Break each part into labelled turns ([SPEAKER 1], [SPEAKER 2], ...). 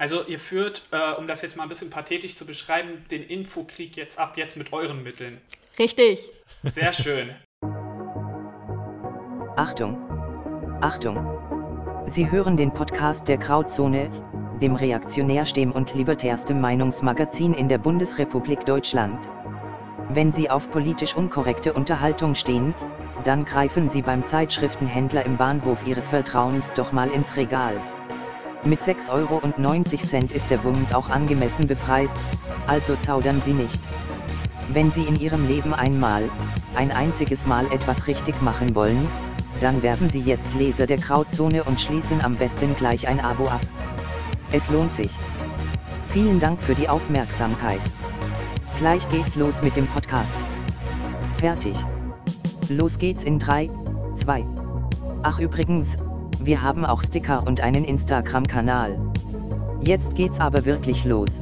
[SPEAKER 1] Also ihr führt, äh, um das jetzt mal ein bisschen pathetisch zu beschreiben, den Infokrieg jetzt ab, jetzt mit euren Mitteln.
[SPEAKER 2] Richtig.
[SPEAKER 1] Sehr schön.
[SPEAKER 3] Achtung! Achtung! Sie hören den Podcast der Krauzone, dem reaktionärsten und libertärstem Meinungsmagazin in der Bundesrepublik Deutschland. Wenn Sie auf politisch unkorrekte Unterhaltung stehen, dann greifen Sie beim Zeitschriftenhändler im Bahnhof Ihres Vertrauens doch mal ins Regal. Mit 6,90 Euro ist der Wumms auch angemessen bepreist, also zaudern Sie nicht. Wenn Sie in Ihrem Leben einmal, ein einziges Mal etwas richtig machen wollen, dann werden Sie jetzt Leser der Krauzone und schließen am besten gleich ein Abo ab. Es lohnt sich. Vielen Dank für die Aufmerksamkeit. Gleich geht's los mit dem Podcast. Fertig. Los geht's in 3, 2. Ach übrigens, wir haben auch Sticker und einen Instagram-Kanal. Jetzt geht's aber wirklich los.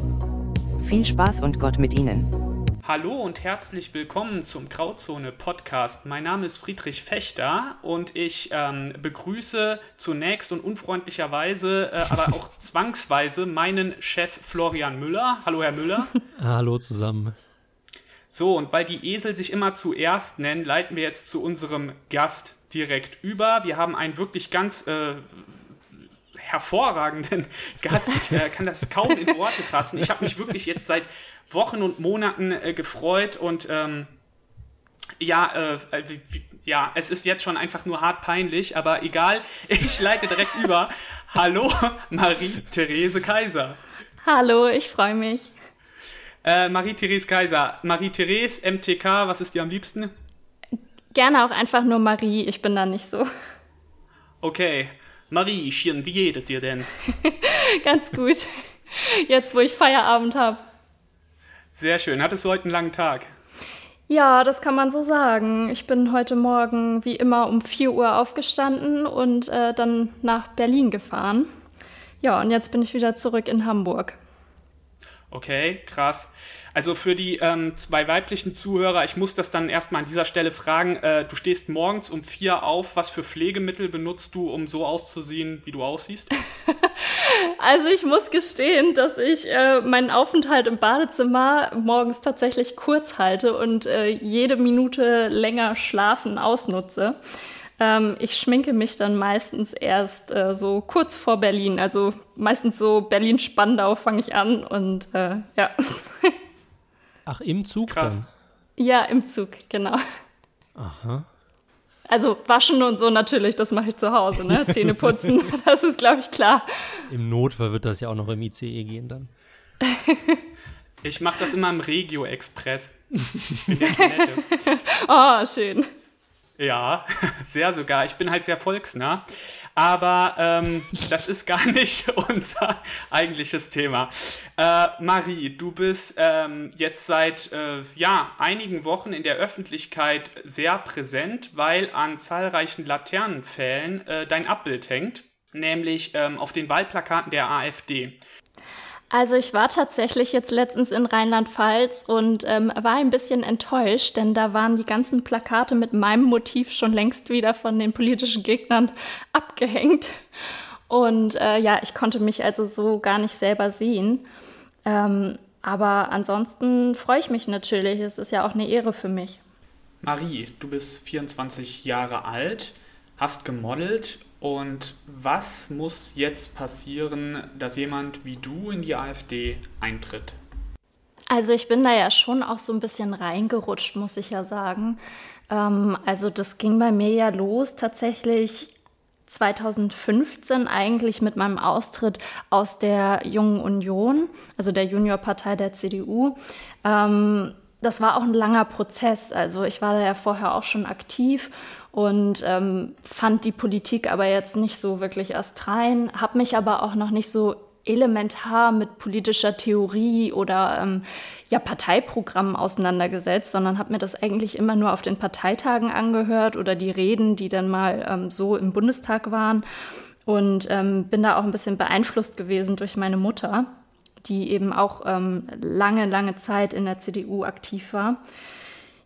[SPEAKER 3] Viel Spaß und Gott mit Ihnen.
[SPEAKER 1] Hallo und herzlich willkommen zum Grauzone Podcast. Mein Name ist Friedrich Fechter und ich ähm, begrüße zunächst und unfreundlicherweise, äh, aber auch zwangsweise meinen Chef Florian Müller. Hallo, Herr Müller.
[SPEAKER 4] Hallo zusammen.
[SPEAKER 1] So, und weil die Esel sich immer zuerst nennen, leiten wir jetzt zu unserem Gast direkt über. Wir haben einen wirklich ganz äh, hervorragenden Gast. Ich äh, kann das kaum in Worte fassen. Ich habe mich wirklich jetzt seit Wochen und Monaten äh, gefreut und ähm, ja, äh, ja, es ist jetzt schon einfach nur hart peinlich, aber egal, ich leite direkt über. Hallo, Marie-Therese Kaiser.
[SPEAKER 2] Hallo, ich freue mich.
[SPEAKER 1] Äh, Marie-Therese Kaiser. Marie-Therese, MTK, was ist dir am liebsten?
[SPEAKER 2] Gerne auch einfach nur Marie, ich bin da nicht so.
[SPEAKER 1] Okay. Mariechen, wie geht es dir denn?
[SPEAKER 2] Ganz gut. Jetzt, wo ich Feierabend habe.
[SPEAKER 1] Sehr schön. Hattest du heute einen langen Tag?
[SPEAKER 2] Ja, das kann man so sagen. Ich bin heute Morgen wie immer um 4 Uhr aufgestanden und äh, dann nach Berlin gefahren. Ja, und jetzt bin ich wieder zurück in Hamburg.
[SPEAKER 1] Okay, krass. Also für die ähm, zwei weiblichen Zuhörer, ich muss das dann erstmal an dieser Stelle fragen. Äh, du stehst morgens um vier auf. Was für Pflegemittel benutzt du, um so auszusehen, wie du aussiehst?
[SPEAKER 2] also ich muss gestehen, dass ich äh, meinen Aufenthalt im Badezimmer morgens tatsächlich kurz halte und äh, jede Minute länger schlafen ausnutze. Ähm, ich schminke mich dann meistens erst äh, so kurz vor Berlin. Also meistens so Berlin-Spandau fange ich an und äh, ja.
[SPEAKER 4] Ach, im Zug Krass.
[SPEAKER 2] dann? Ja, im Zug, genau.
[SPEAKER 4] Aha.
[SPEAKER 2] Also waschen und so natürlich, das mache ich zu Hause, ne? Zähne putzen, das ist, glaube ich, klar.
[SPEAKER 4] Im Notfall wird das ja auch noch im ICE gehen dann.
[SPEAKER 1] Ich mache das immer im Regio Express. In der Toilette.
[SPEAKER 2] oh, schön.
[SPEAKER 1] Ja, sehr sogar. Ich bin halt sehr volksnah. Aber ähm, das ist gar nicht unser eigentliches Thema. Äh, Marie, du bist ähm, jetzt seit äh, ja, einigen Wochen in der Öffentlichkeit sehr präsent, weil an zahlreichen Laternenpfählen äh, dein Abbild hängt, nämlich ähm, auf den Wahlplakaten der AfD.
[SPEAKER 2] Also ich war tatsächlich jetzt letztens in Rheinland-Pfalz und ähm, war ein bisschen enttäuscht, denn da waren die ganzen Plakate mit meinem Motiv schon längst wieder von den politischen Gegnern abgehängt. Und äh, ja, ich konnte mich also so gar nicht selber sehen. Ähm, aber ansonsten freue ich mich natürlich. Es ist ja auch eine Ehre für mich.
[SPEAKER 1] Marie, du bist 24 Jahre alt, hast gemodelt und was muss jetzt passieren, dass jemand wie du in die AfD eintritt?
[SPEAKER 2] Also ich bin da ja schon auch so ein bisschen reingerutscht, muss ich ja sagen. Ähm, also das ging bei mir ja los tatsächlich 2015 eigentlich mit meinem Austritt aus der Jungen Union, also der Juniorpartei der CDU. Ähm, das war auch ein langer Prozess. Also ich war da ja vorher auch schon aktiv und ähm, fand die Politik aber jetzt nicht so wirklich erst rein, habe mich aber auch noch nicht so elementar mit politischer Theorie oder ähm, ja, Parteiprogrammen auseinandergesetzt, sondern habe mir das eigentlich immer nur auf den Parteitagen angehört oder die Reden, die dann mal ähm, so im Bundestag waren. Und ähm, bin da auch ein bisschen beeinflusst gewesen durch meine Mutter, die eben auch ähm, lange, lange Zeit in der CDU aktiv war.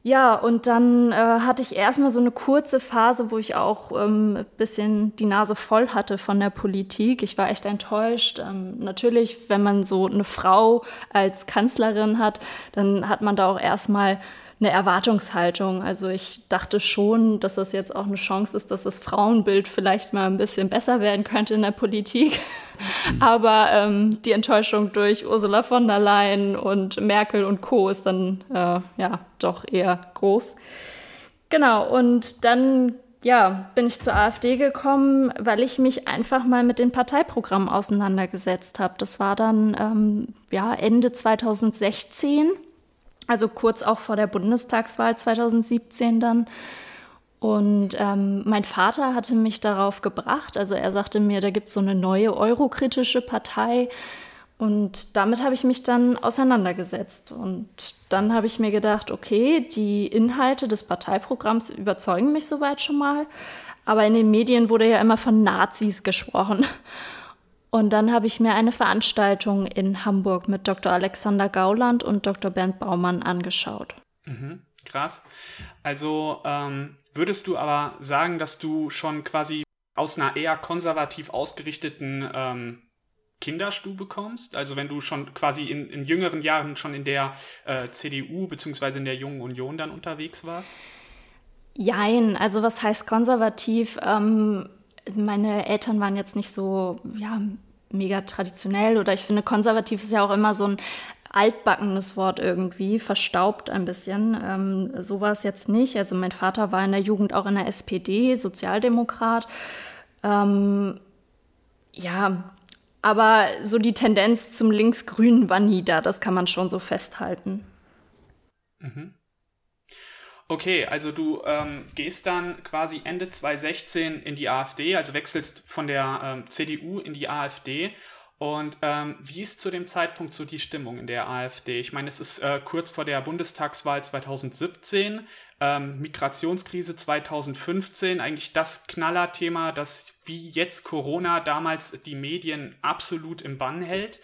[SPEAKER 2] Ja, und dann äh, hatte ich erstmal so eine kurze Phase, wo ich auch ähm, ein bisschen die Nase voll hatte von der Politik. Ich war echt enttäuscht. Ähm, natürlich, wenn man so eine Frau als Kanzlerin hat, dann hat man da auch erstmal eine Erwartungshaltung. Also ich dachte schon, dass das jetzt auch eine Chance ist, dass das Frauenbild vielleicht mal ein bisschen besser werden könnte in der Politik. Aber ähm, die Enttäuschung durch Ursula von der Leyen und Merkel und Co. ist dann äh, ja doch eher groß. Genau, und dann ja, bin ich zur AfD gekommen, weil ich mich einfach mal mit den Parteiprogrammen auseinandergesetzt habe. Das war dann ähm, ja, Ende 2016 also kurz auch vor der Bundestagswahl 2017 dann. Und ähm, mein Vater hatte mich darauf gebracht. Also er sagte mir, da gibt es so eine neue eurokritische Partei. Und damit habe ich mich dann auseinandergesetzt. Und dann habe ich mir gedacht, okay, die Inhalte des Parteiprogramms überzeugen mich soweit schon mal. Aber in den Medien wurde ja immer von Nazis gesprochen. Und dann habe ich mir eine Veranstaltung in Hamburg mit Dr. Alexander Gauland und Dr. Bernd Baumann angeschaut.
[SPEAKER 1] Mhm, krass. Also ähm, würdest du aber sagen, dass du schon quasi aus einer eher konservativ ausgerichteten ähm, Kinderstube kommst? Also wenn du schon quasi in, in jüngeren Jahren schon in der äh, CDU bzw. in der Jungen Union dann unterwegs warst?
[SPEAKER 2] Jein, also was heißt konservativ? Ähm, meine Eltern waren jetzt nicht so, ja, mega traditionell oder ich finde, konservativ ist ja auch immer so ein altbackenes Wort irgendwie, verstaubt ein bisschen. Ähm, so war es jetzt nicht. Also mein Vater war in der Jugend auch in der SPD, Sozialdemokrat. Ähm, ja, aber so die Tendenz zum Linksgrünen war nie da, das kann man schon so festhalten.
[SPEAKER 1] Mhm. Okay, also du ähm, gehst dann quasi Ende 2016 in die AfD, also wechselst von der ähm, CDU in die AfD. Und ähm, wie ist zu dem Zeitpunkt so die Stimmung in der AfD? Ich meine, es ist äh, kurz vor der Bundestagswahl 2017, ähm, Migrationskrise 2015, eigentlich das Knallerthema, das wie jetzt Corona damals die Medien absolut im Bann hält.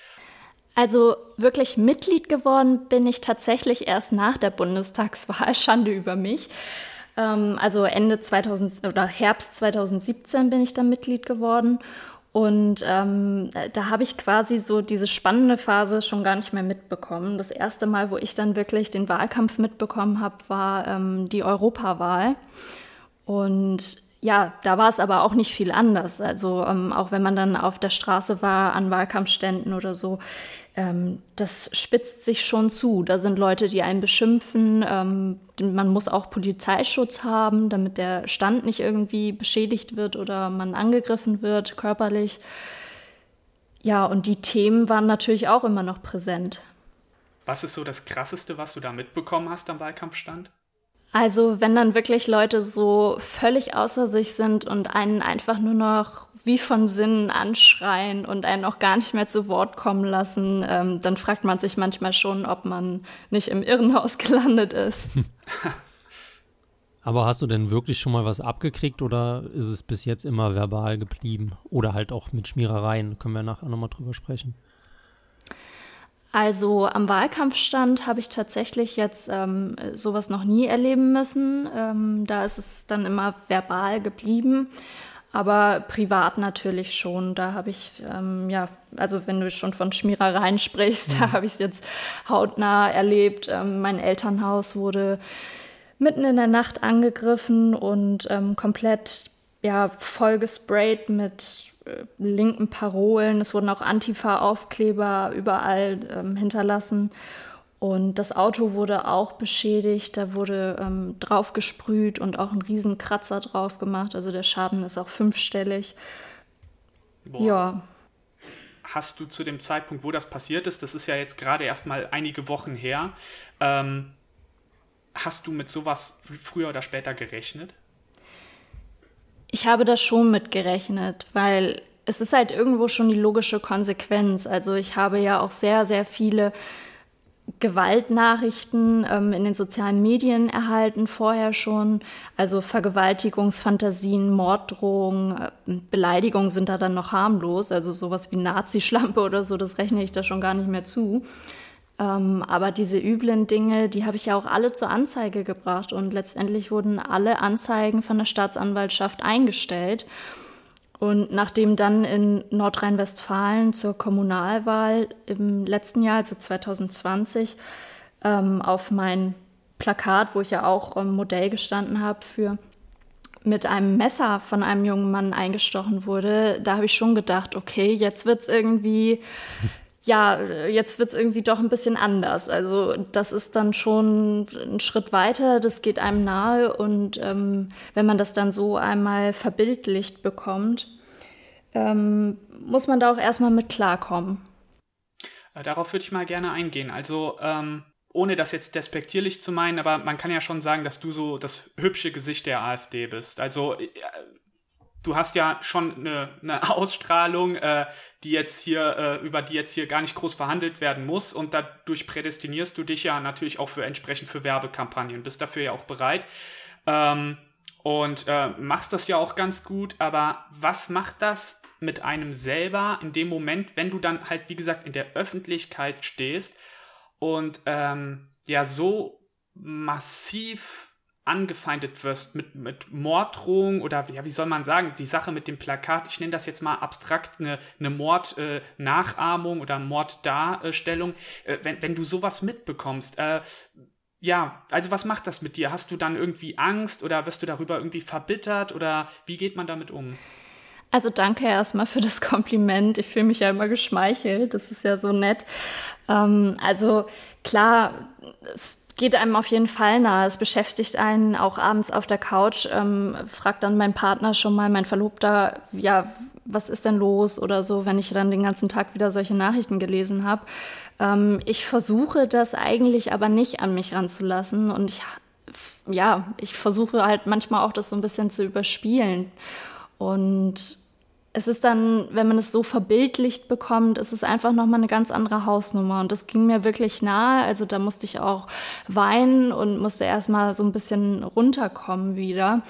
[SPEAKER 2] Also wirklich Mitglied geworden bin ich tatsächlich erst nach der Bundestagswahl. Schande über mich. Ähm, also Ende 2000 oder Herbst 2017 bin ich dann Mitglied geworden. Und ähm, da habe ich quasi so diese spannende Phase schon gar nicht mehr mitbekommen. Das erste Mal, wo ich dann wirklich den Wahlkampf mitbekommen habe, war ähm, die Europawahl. Und ja, da war es aber auch nicht viel anders. Also ähm, auch wenn man dann auf der Straße war, an Wahlkampfständen oder so, ähm, das spitzt sich schon zu. Da sind Leute, die einen beschimpfen. Ähm, man muss auch Polizeischutz haben, damit der Stand nicht irgendwie beschädigt wird oder man angegriffen wird körperlich. Ja, und die Themen waren natürlich auch immer noch präsent.
[SPEAKER 1] Was ist so das Krasseste, was du da mitbekommen hast am Wahlkampfstand?
[SPEAKER 2] Also, wenn dann wirklich Leute so völlig außer sich sind und einen einfach nur noch wie von Sinnen anschreien und einen auch gar nicht mehr zu Wort kommen lassen, ähm, dann fragt man sich manchmal schon, ob man nicht im Irrenhaus gelandet ist.
[SPEAKER 4] Aber hast du denn wirklich schon mal was abgekriegt oder ist es bis jetzt immer verbal geblieben? Oder halt auch mit Schmierereien? Können wir nachher nochmal drüber sprechen.
[SPEAKER 2] Also am Wahlkampfstand habe ich tatsächlich jetzt ähm, sowas noch nie erleben müssen. Ähm, da ist es dann immer verbal geblieben aber privat natürlich schon. Da habe ich, ähm, ja, also wenn du schon von Schmierereien sprichst, mhm. da habe ich es jetzt hautnah erlebt. Ähm, mein Elternhaus wurde mitten in der Nacht angegriffen und ähm, komplett ja, voll gesprayt mit linken Parolen. Es wurden auch Antifa-Aufkleber überall ähm, hinterlassen. Und das Auto wurde auch beschädigt, da wurde ähm, drauf gesprüht und auch ein Riesenkratzer drauf gemacht. Also der Schaden ist auch fünfstellig.
[SPEAKER 1] Boah. Ja. Hast du zu dem Zeitpunkt, wo das passiert ist, das ist ja jetzt gerade erst mal einige Wochen her, ähm, hast du mit sowas früher oder später gerechnet?
[SPEAKER 2] Ich habe da schon mit gerechnet, weil es ist halt irgendwo schon die logische Konsequenz. Also ich habe ja auch sehr, sehr viele Gewaltnachrichten ähm, in den sozialen Medien erhalten, vorher schon. Also Vergewaltigungsfantasien, Morddrohungen, äh, Beleidigungen sind da dann noch harmlos. Also sowas wie Nazi-Schlampe oder so, das rechne ich da schon gar nicht mehr zu. Ähm, aber diese üblen Dinge, die habe ich ja auch alle zur Anzeige gebracht und letztendlich wurden alle Anzeigen von der Staatsanwaltschaft eingestellt. Und nachdem dann in Nordrhein-Westfalen zur Kommunalwahl im letzten Jahr, also 2020, ähm, auf mein Plakat, wo ich ja auch ähm, Modell gestanden habe für mit einem Messer von einem jungen Mann eingestochen wurde, da habe ich schon gedacht, okay, jetzt wird es irgendwie, ja, jetzt wird es irgendwie doch ein bisschen anders. Also das ist dann schon ein Schritt weiter, das geht einem nahe und ähm, wenn man das dann so einmal verbildlicht bekommt, ähm, muss man da auch erstmal mit klarkommen.
[SPEAKER 1] Äh, darauf würde ich mal gerne eingehen. Also ähm, ohne das jetzt despektierlich zu meinen, aber man kann ja schon sagen, dass du so das hübsche Gesicht der AfD bist. Also äh, du hast ja schon eine, eine Ausstrahlung, äh, die jetzt hier, äh, über die jetzt hier gar nicht groß verhandelt werden muss. Und dadurch prädestinierst du dich ja natürlich auch für entsprechend für Werbekampagnen, bist dafür ja auch bereit. Ähm, und äh, machst das ja auch ganz gut, aber was macht das mit einem selber in dem Moment, wenn du dann halt, wie gesagt, in der Öffentlichkeit stehst und ähm, ja so massiv angefeindet wirst mit, mit Morddrohung oder ja, wie soll man sagen, die Sache mit dem Plakat, ich nenne das jetzt mal abstrakt eine, eine Mordnachahmung äh, oder Morddarstellung, äh, wenn, wenn du sowas mitbekommst, äh, ja, also was macht das mit dir? Hast du dann irgendwie Angst oder wirst du darüber irgendwie verbittert oder wie geht man damit um?
[SPEAKER 2] Also danke erstmal für das Kompliment. Ich fühle mich ja immer geschmeichelt. Das ist ja so nett. Ähm, also klar, es geht einem auf jeden Fall nahe. Es beschäftigt einen auch abends auf der Couch. Ähm, fragt dann mein Partner schon mal, mein Verlobter, ja, was ist denn los oder so, wenn ich dann den ganzen Tag wieder solche Nachrichten gelesen habe. Ähm, ich versuche das eigentlich aber nicht an mich ranzulassen und ich, ja, ich versuche halt manchmal auch das so ein bisschen zu überspielen. Und es ist dann, wenn man es so verbildlicht bekommt, ist es einfach nochmal eine ganz andere Hausnummer. Und das ging mir wirklich nahe. Also da musste ich auch weinen und musste erstmal so ein bisschen runterkommen wieder.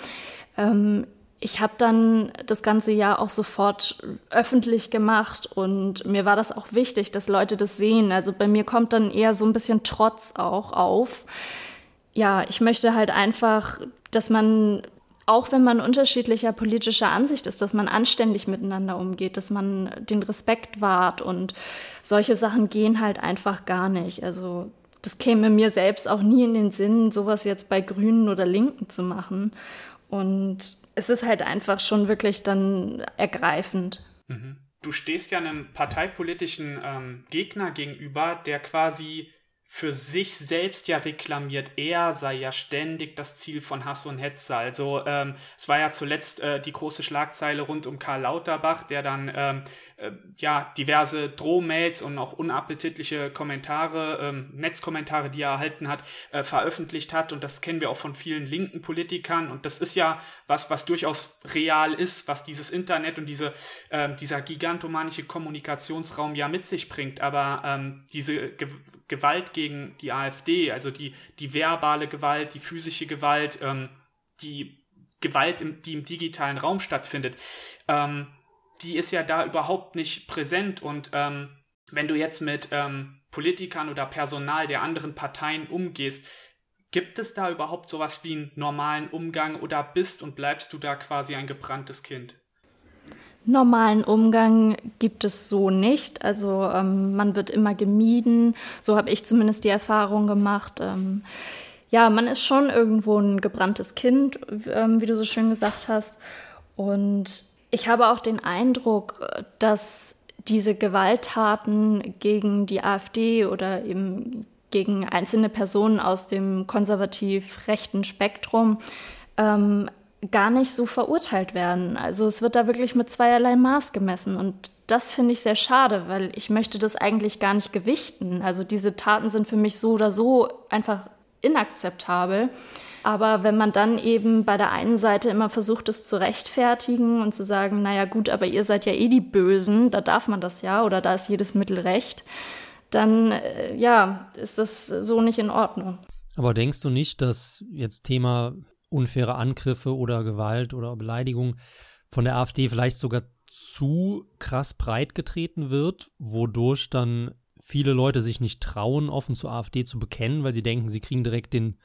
[SPEAKER 2] Ähm, ich habe dann das ganze Jahr auch sofort öffentlich gemacht und mir war das auch wichtig, dass Leute das sehen. Also bei mir kommt dann eher so ein bisschen Trotz auch auf. Ja, ich möchte halt einfach, dass man auch wenn man unterschiedlicher politischer Ansicht ist, dass man anständig miteinander umgeht, dass man den Respekt wahrt und solche Sachen gehen halt einfach gar nicht. Also das käme mir selbst auch nie in den Sinn, sowas jetzt bei Grünen oder Linken zu machen. Und es ist halt einfach schon wirklich dann ergreifend.
[SPEAKER 1] Mhm. Du stehst ja einem parteipolitischen ähm, Gegner gegenüber, der quasi für sich selbst ja reklamiert, er sei ja ständig das Ziel von Hass und Hetze. Also ähm, es war ja zuletzt äh, die große Schlagzeile rund um Karl Lauterbach, der dann ähm, äh, ja diverse Drohmails und auch unappetitliche Kommentare, ähm, Netzkommentare, die er erhalten hat, äh, veröffentlicht hat. Und das kennen wir auch von vielen linken Politikern. Und das ist ja was, was durchaus real ist, was dieses Internet und diese, äh, dieser gigantomanische Kommunikationsraum ja mit sich bringt. Aber ähm, diese Ge Gewalt gegen die AfD, also die, die verbale Gewalt, die physische Gewalt, ähm, die Gewalt, im, die im digitalen Raum stattfindet, ähm, die ist ja da überhaupt nicht präsent. Und ähm, wenn du jetzt mit ähm, Politikern oder Personal der anderen Parteien umgehst, gibt es da überhaupt sowas wie einen normalen Umgang oder bist und bleibst du da quasi ein gebranntes Kind?
[SPEAKER 2] normalen Umgang gibt es so nicht. Also ähm, man wird immer gemieden. So habe ich zumindest die Erfahrung gemacht. Ähm, ja, man ist schon irgendwo ein gebranntes Kind, ähm, wie du so schön gesagt hast. Und ich habe auch den Eindruck, dass diese Gewalttaten gegen die AfD oder eben gegen einzelne Personen aus dem konservativ rechten Spektrum ähm, gar nicht so verurteilt werden. Also es wird da wirklich mit zweierlei Maß gemessen und das finde ich sehr schade, weil ich möchte das eigentlich gar nicht gewichten. Also diese Taten sind für mich so oder so einfach inakzeptabel. Aber wenn man dann eben bei der einen Seite immer versucht, es zu rechtfertigen und zu sagen, naja gut, aber ihr seid ja eh die Bösen, da darf man das ja oder da ist jedes Mittel recht, dann äh, ja, ist das so nicht in Ordnung.
[SPEAKER 4] Aber denkst du nicht, dass jetzt Thema unfaire Angriffe oder Gewalt oder Beleidigung von der AfD vielleicht sogar zu krass breit getreten wird, wodurch dann viele Leute sich nicht trauen, offen zur AfD zu bekennen, weil sie denken, sie kriegen direkt den,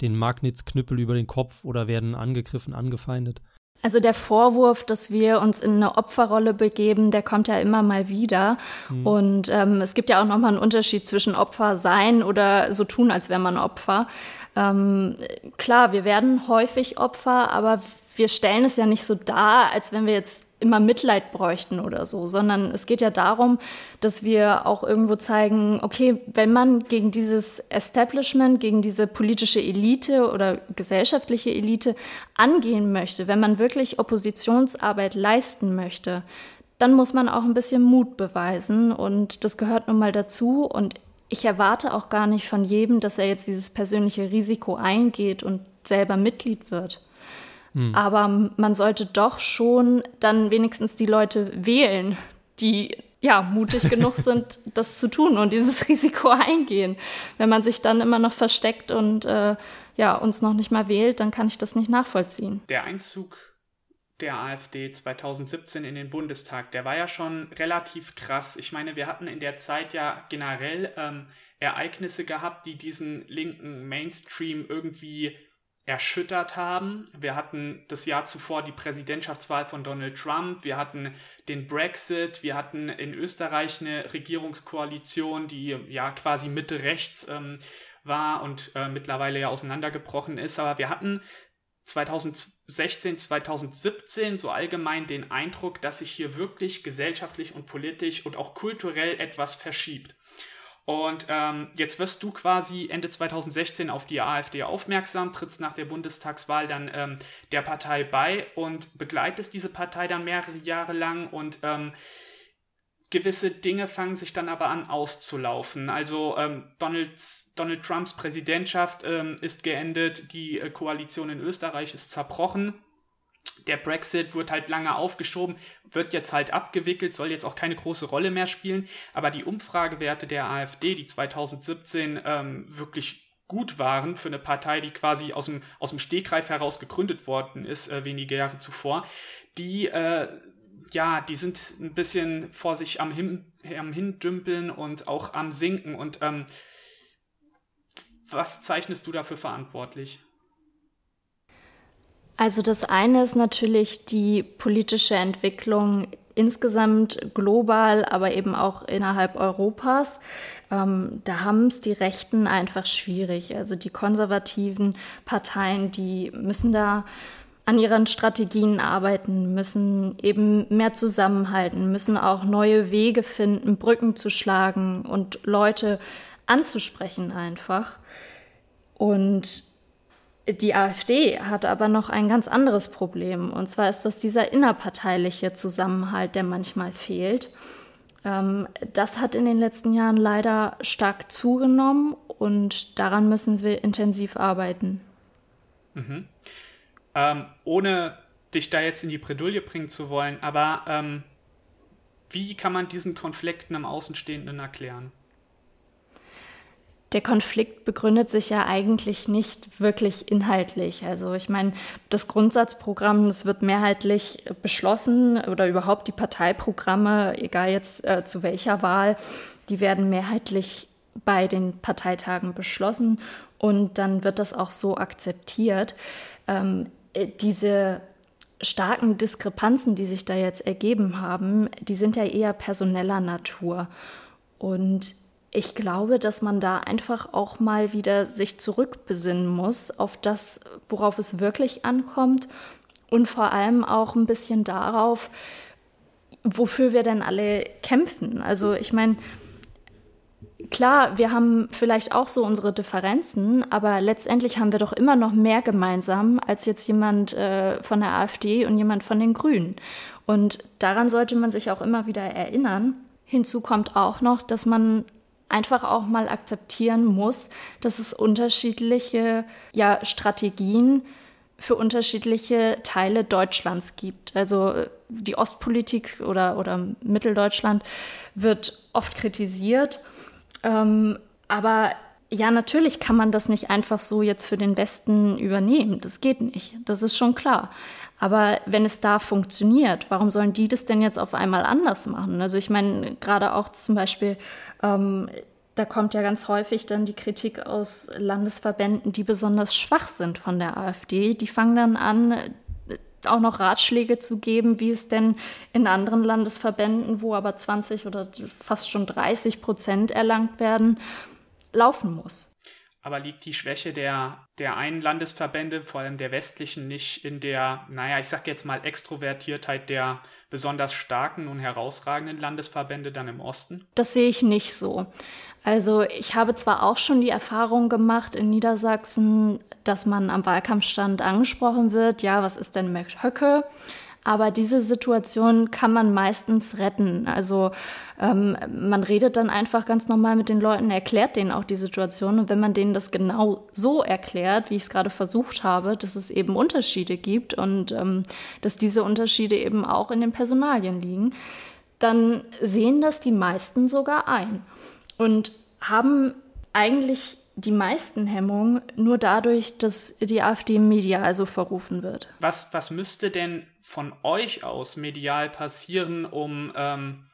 [SPEAKER 4] den Magnitz-Knüppel über den Kopf oder werden angegriffen, angefeindet.
[SPEAKER 2] Also der Vorwurf, dass wir uns in eine Opferrolle begeben, der kommt ja immer mal wieder. Mhm. Und ähm, es gibt ja auch nochmal einen Unterschied zwischen Opfer sein oder so tun, als wäre man Opfer. Ähm, klar, wir werden häufig Opfer, aber wir stellen es ja nicht so dar, als wenn wir jetzt immer Mitleid bräuchten oder so, sondern es geht ja darum, dass wir auch irgendwo zeigen, okay, wenn man gegen dieses Establishment, gegen diese politische Elite oder gesellschaftliche Elite angehen möchte, wenn man wirklich Oppositionsarbeit leisten möchte, dann muss man auch ein bisschen Mut beweisen und das gehört nun mal dazu und ich erwarte auch gar nicht von jedem, dass er jetzt dieses persönliche Risiko eingeht und selber Mitglied wird. Hm. Aber man sollte doch schon dann wenigstens die Leute wählen, die ja mutig genug sind, das zu tun und dieses Risiko eingehen. Wenn man sich dann immer noch versteckt und äh, ja uns noch nicht mal wählt, dann kann ich das nicht nachvollziehen.
[SPEAKER 1] Der Einzug der AfD 2017 in den Bundestag, der war ja schon relativ krass. Ich meine, wir hatten in der Zeit ja generell ähm, Ereignisse gehabt, die diesen linken Mainstream irgendwie erschüttert haben. Wir hatten das Jahr zuvor die Präsidentschaftswahl von Donald Trump, wir hatten den Brexit, wir hatten in Österreich eine Regierungskoalition, die ja quasi Mitte rechts ähm, war und äh, mittlerweile ja auseinandergebrochen ist. Aber wir hatten 2016, 2017 so allgemein den Eindruck, dass sich hier wirklich gesellschaftlich und politisch und auch kulturell etwas verschiebt. Und ähm, jetzt wirst du quasi Ende 2016 auf die AfD aufmerksam, trittst nach der Bundestagswahl dann ähm, der Partei bei und begleitest diese Partei dann mehrere Jahre lang und ähm, gewisse Dinge fangen sich dann aber an auszulaufen. Also ähm, Donald, Donald Trumps Präsidentschaft ähm, ist geendet, die äh, Koalition in Österreich ist zerbrochen der Brexit wird halt lange aufgeschoben, wird jetzt halt abgewickelt, soll jetzt auch keine große Rolle mehr spielen. Aber die Umfragewerte der AfD, die 2017 ähm, wirklich gut waren für eine Partei, die quasi aus dem, aus dem Stegreif heraus gegründet worden ist, äh, wenige Jahre zuvor, die, äh, ja, die sind ein bisschen vor sich am, Hin am Hindümpeln und auch am Sinken. Und ähm, was zeichnest du dafür verantwortlich?
[SPEAKER 2] Also das eine ist natürlich die politische Entwicklung insgesamt global, aber eben auch innerhalb Europas. Ähm, da haben es die Rechten einfach schwierig. Also die konservativen Parteien, die müssen da an ihren Strategien arbeiten, müssen eben mehr zusammenhalten, müssen auch neue Wege finden, Brücken zu schlagen und Leute anzusprechen einfach. Und die AfD hat aber noch ein ganz anderes Problem. Und zwar ist das dieser innerparteiliche Zusammenhalt, der manchmal fehlt. Ähm, das hat in den letzten Jahren leider stark zugenommen und daran müssen wir intensiv arbeiten.
[SPEAKER 1] Mhm. Ähm, ohne dich da jetzt in die Bredouille bringen zu wollen, aber ähm, wie kann man diesen Konflikt einem Außenstehenden erklären?
[SPEAKER 2] Der Konflikt begründet sich ja eigentlich nicht wirklich inhaltlich. Also ich meine, das Grundsatzprogramm, das wird mehrheitlich beschlossen oder überhaupt die Parteiprogramme, egal jetzt äh, zu welcher Wahl, die werden mehrheitlich bei den Parteitagen beschlossen und dann wird das auch so akzeptiert. Ähm, äh, diese starken Diskrepanzen, die sich da jetzt ergeben haben, die sind ja eher personeller Natur. Und ich glaube, dass man da einfach auch mal wieder sich zurückbesinnen muss auf das, worauf es wirklich ankommt und vor allem auch ein bisschen darauf, wofür wir denn alle kämpfen. Also ich meine, klar, wir haben vielleicht auch so unsere Differenzen, aber letztendlich haben wir doch immer noch mehr gemeinsam als jetzt jemand äh, von der AfD und jemand von den Grünen. Und daran sollte man sich auch immer wieder erinnern. Hinzu kommt auch noch, dass man einfach auch mal akzeptieren muss, dass es unterschiedliche ja, Strategien für unterschiedliche Teile Deutschlands gibt. Also äh, die Ostpolitik oder, oder Mitteldeutschland wird oft kritisiert, ähm, aber ja, natürlich kann man das nicht einfach so jetzt für den Westen übernehmen. Das geht nicht. Das ist schon klar. Aber wenn es da funktioniert, warum sollen die das denn jetzt auf einmal anders machen? Also ich meine, gerade auch zum Beispiel, ähm, da kommt ja ganz häufig dann die Kritik aus Landesverbänden, die besonders schwach sind von der AfD. Die fangen dann an, auch noch Ratschläge zu geben, wie es denn in anderen Landesverbänden, wo aber 20 oder fast schon 30 Prozent erlangt werden, laufen muss.
[SPEAKER 1] Aber liegt die Schwäche der, der einen Landesverbände, vor allem der westlichen, nicht in der, naja, ich sag jetzt mal Extrovertiertheit der besonders starken und herausragenden Landesverbände dann im Osten?
[SPEAKER 2] Das sehe ich nicht so. Also ich habe zwar auch schon die Erfahrung gemacht in Niedersachsen, dass man am Wahlkampfstand angesprochen wird, ja, was ist denn Höcke? Aber diese Situation kann man meistens retten. Also ähm, man redet dann einfach ganz normal mit den Leuten, erklärt denen auch die Situation. Und wenn man denen das genau so erklärt, wie ich es gerade versucht habe, dass es eben Unterschiede gibt und ähm, dass diese Unterschiede eben auch in den Personalien liegen, dann sehen das die meisten sogar ein und haben eigentlich die meisten Hemmungen nur dadurch, dass die AfD im Media also verrufen wird.
[SPEAKER 1] Was, was müsste denn von euch aus medial passieren, um ähm,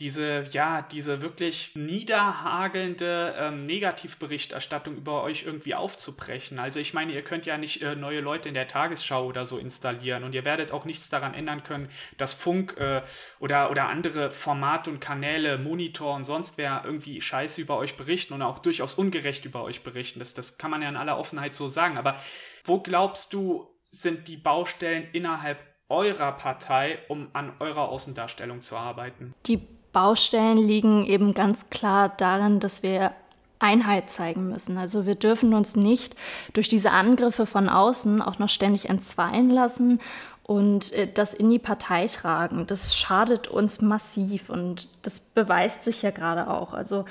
[SPEAKER 1] diese, ja, diese wirklich niederhagelnde ähm, Negativberichterstattung über euch irgendwie aufzubrechen. Also ich meine, ihr könnt ja nicht äh, neue Leute in der Tagesschau oder so installieren und ihr werdet auch nichts daran ändern können, dass Funk äh, oder, oder andere Formate und Kanäle, Monitor und sonst wer irgendwie Scheiße über euch berichten und auch durchaus ungerecht über euch berichten. Das, das kann man ja in aller Offenheit so sagen. Aber wo glaubst du, sind die Baustellen innerhalb eurer Partei, um an eurer Außendarstellung zu arbeiten?
[SPEAKER 2] Die Baustellen liegen eben ganz klar darin, dass wir Einheit zeigen müssen. Also wir dürfen uns nicht durch diese Angriffe von außen auch noch ständig entzweien lassen und äh, das in die Partei tragen. Das schadet uns massiv und das beweist sich ja gerade auch. Also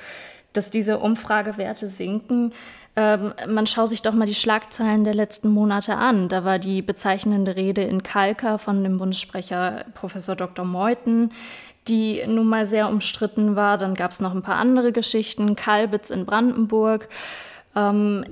[SPEAKER 2] dass diese Umfragewerte sinken. Ähm, man schaut sich doch mal die Schlagzeilen der letzten Monate an. Da war die bezeichnende Rede in Kalka von dem Bundessprecher Professor Dr. Meuthen die nun mal sehr umstritten war. Dann gab es noch ein paar andere Geschichten, Kalbitz in Brandenburg. Ähm,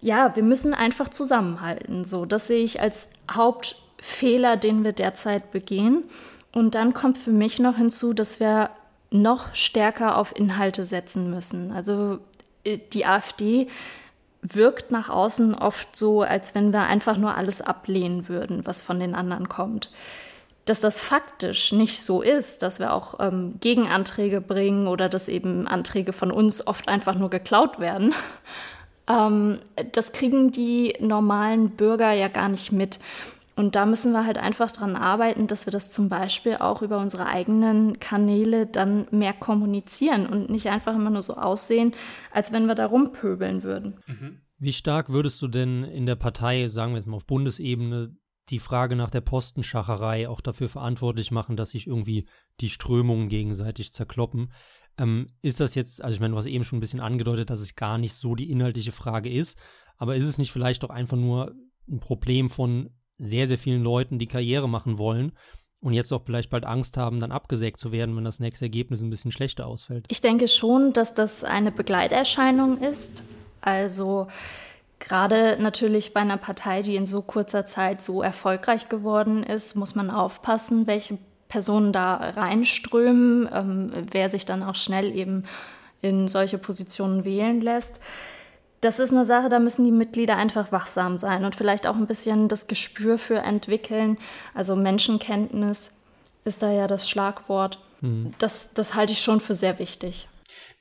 [SPEAKER 2] ja, wir müssen einfach zusammenhalten. So, das sehe ich als Hauptfehler, den wir derzeit begehen. Und dann kommt für mich noch hinzu, dass wir noch stärker auf Inhalte setzen müssen. Also äh, die AfD wirkt nach außen oft so, als wenn wir einfach nur alles ablehnen würden, was von den anderen kommt dass das faktisch nicht so ist, dass wir auch ähm, Gegenanträge bringen oder dass eben Anträge von uns oft einfach nur geklaut werden, ähm, das kriegen die normalen Bürger ja gar nicht mit. Und da müssen wir halt einfach dran arbeiten, dass wir das zum Beispiel auch über unsere eigenen Kanäle dann mehr kommunizieren und nicht einfach immer nur so aussehen, als wenn wir da rumpöbeln würden.
[SPEAKER 4] Mhm. Wie stark würdest du denn in der Partei, sagen wir jetzt mal auf Bundesebene, die Frage nach der Postenschacherei auch dafür verantwortlich machen, dass sich irgendwie die Strömungen gegenseitig zerkloppen. Ähm, ist das jetzt, also ich meine, du hast eben schon ein bisschen angedeutet, dass es gar nicht so die inhaltliche Frage ist, aber ist es nicht vielleicht doch einfach nur ein Problem von sehr, sehr vielen Leuten, die Karriere machen wollen und jetzt auch vielleicht bald Angst haben, dann abgesägt zu werden, wenn das nächste Ergebnis ein bisschen schlechter ausfällt?
[SPEAKER 2] Ich denke schon, dass das eine Begleiterscheinung ist. Also Gerade natürlich bei einer Partei, die in so kurzer Zeit so erfolgreich geworden ist, muss man aufpassen, welche Personen da reinströmen, ähm, wer sich dann auch schnell eben in solche Positionen wählen lässt. Das ist eine Sache, da müssen die Mitglieder einfach wachsam sein und vielleicht auch ein bisschen das Gespür für entwickeln. Also Menschenkenntnis ist da ja das Schlagwort. Mhm. Das, das halte ich schon für sehr wichtig.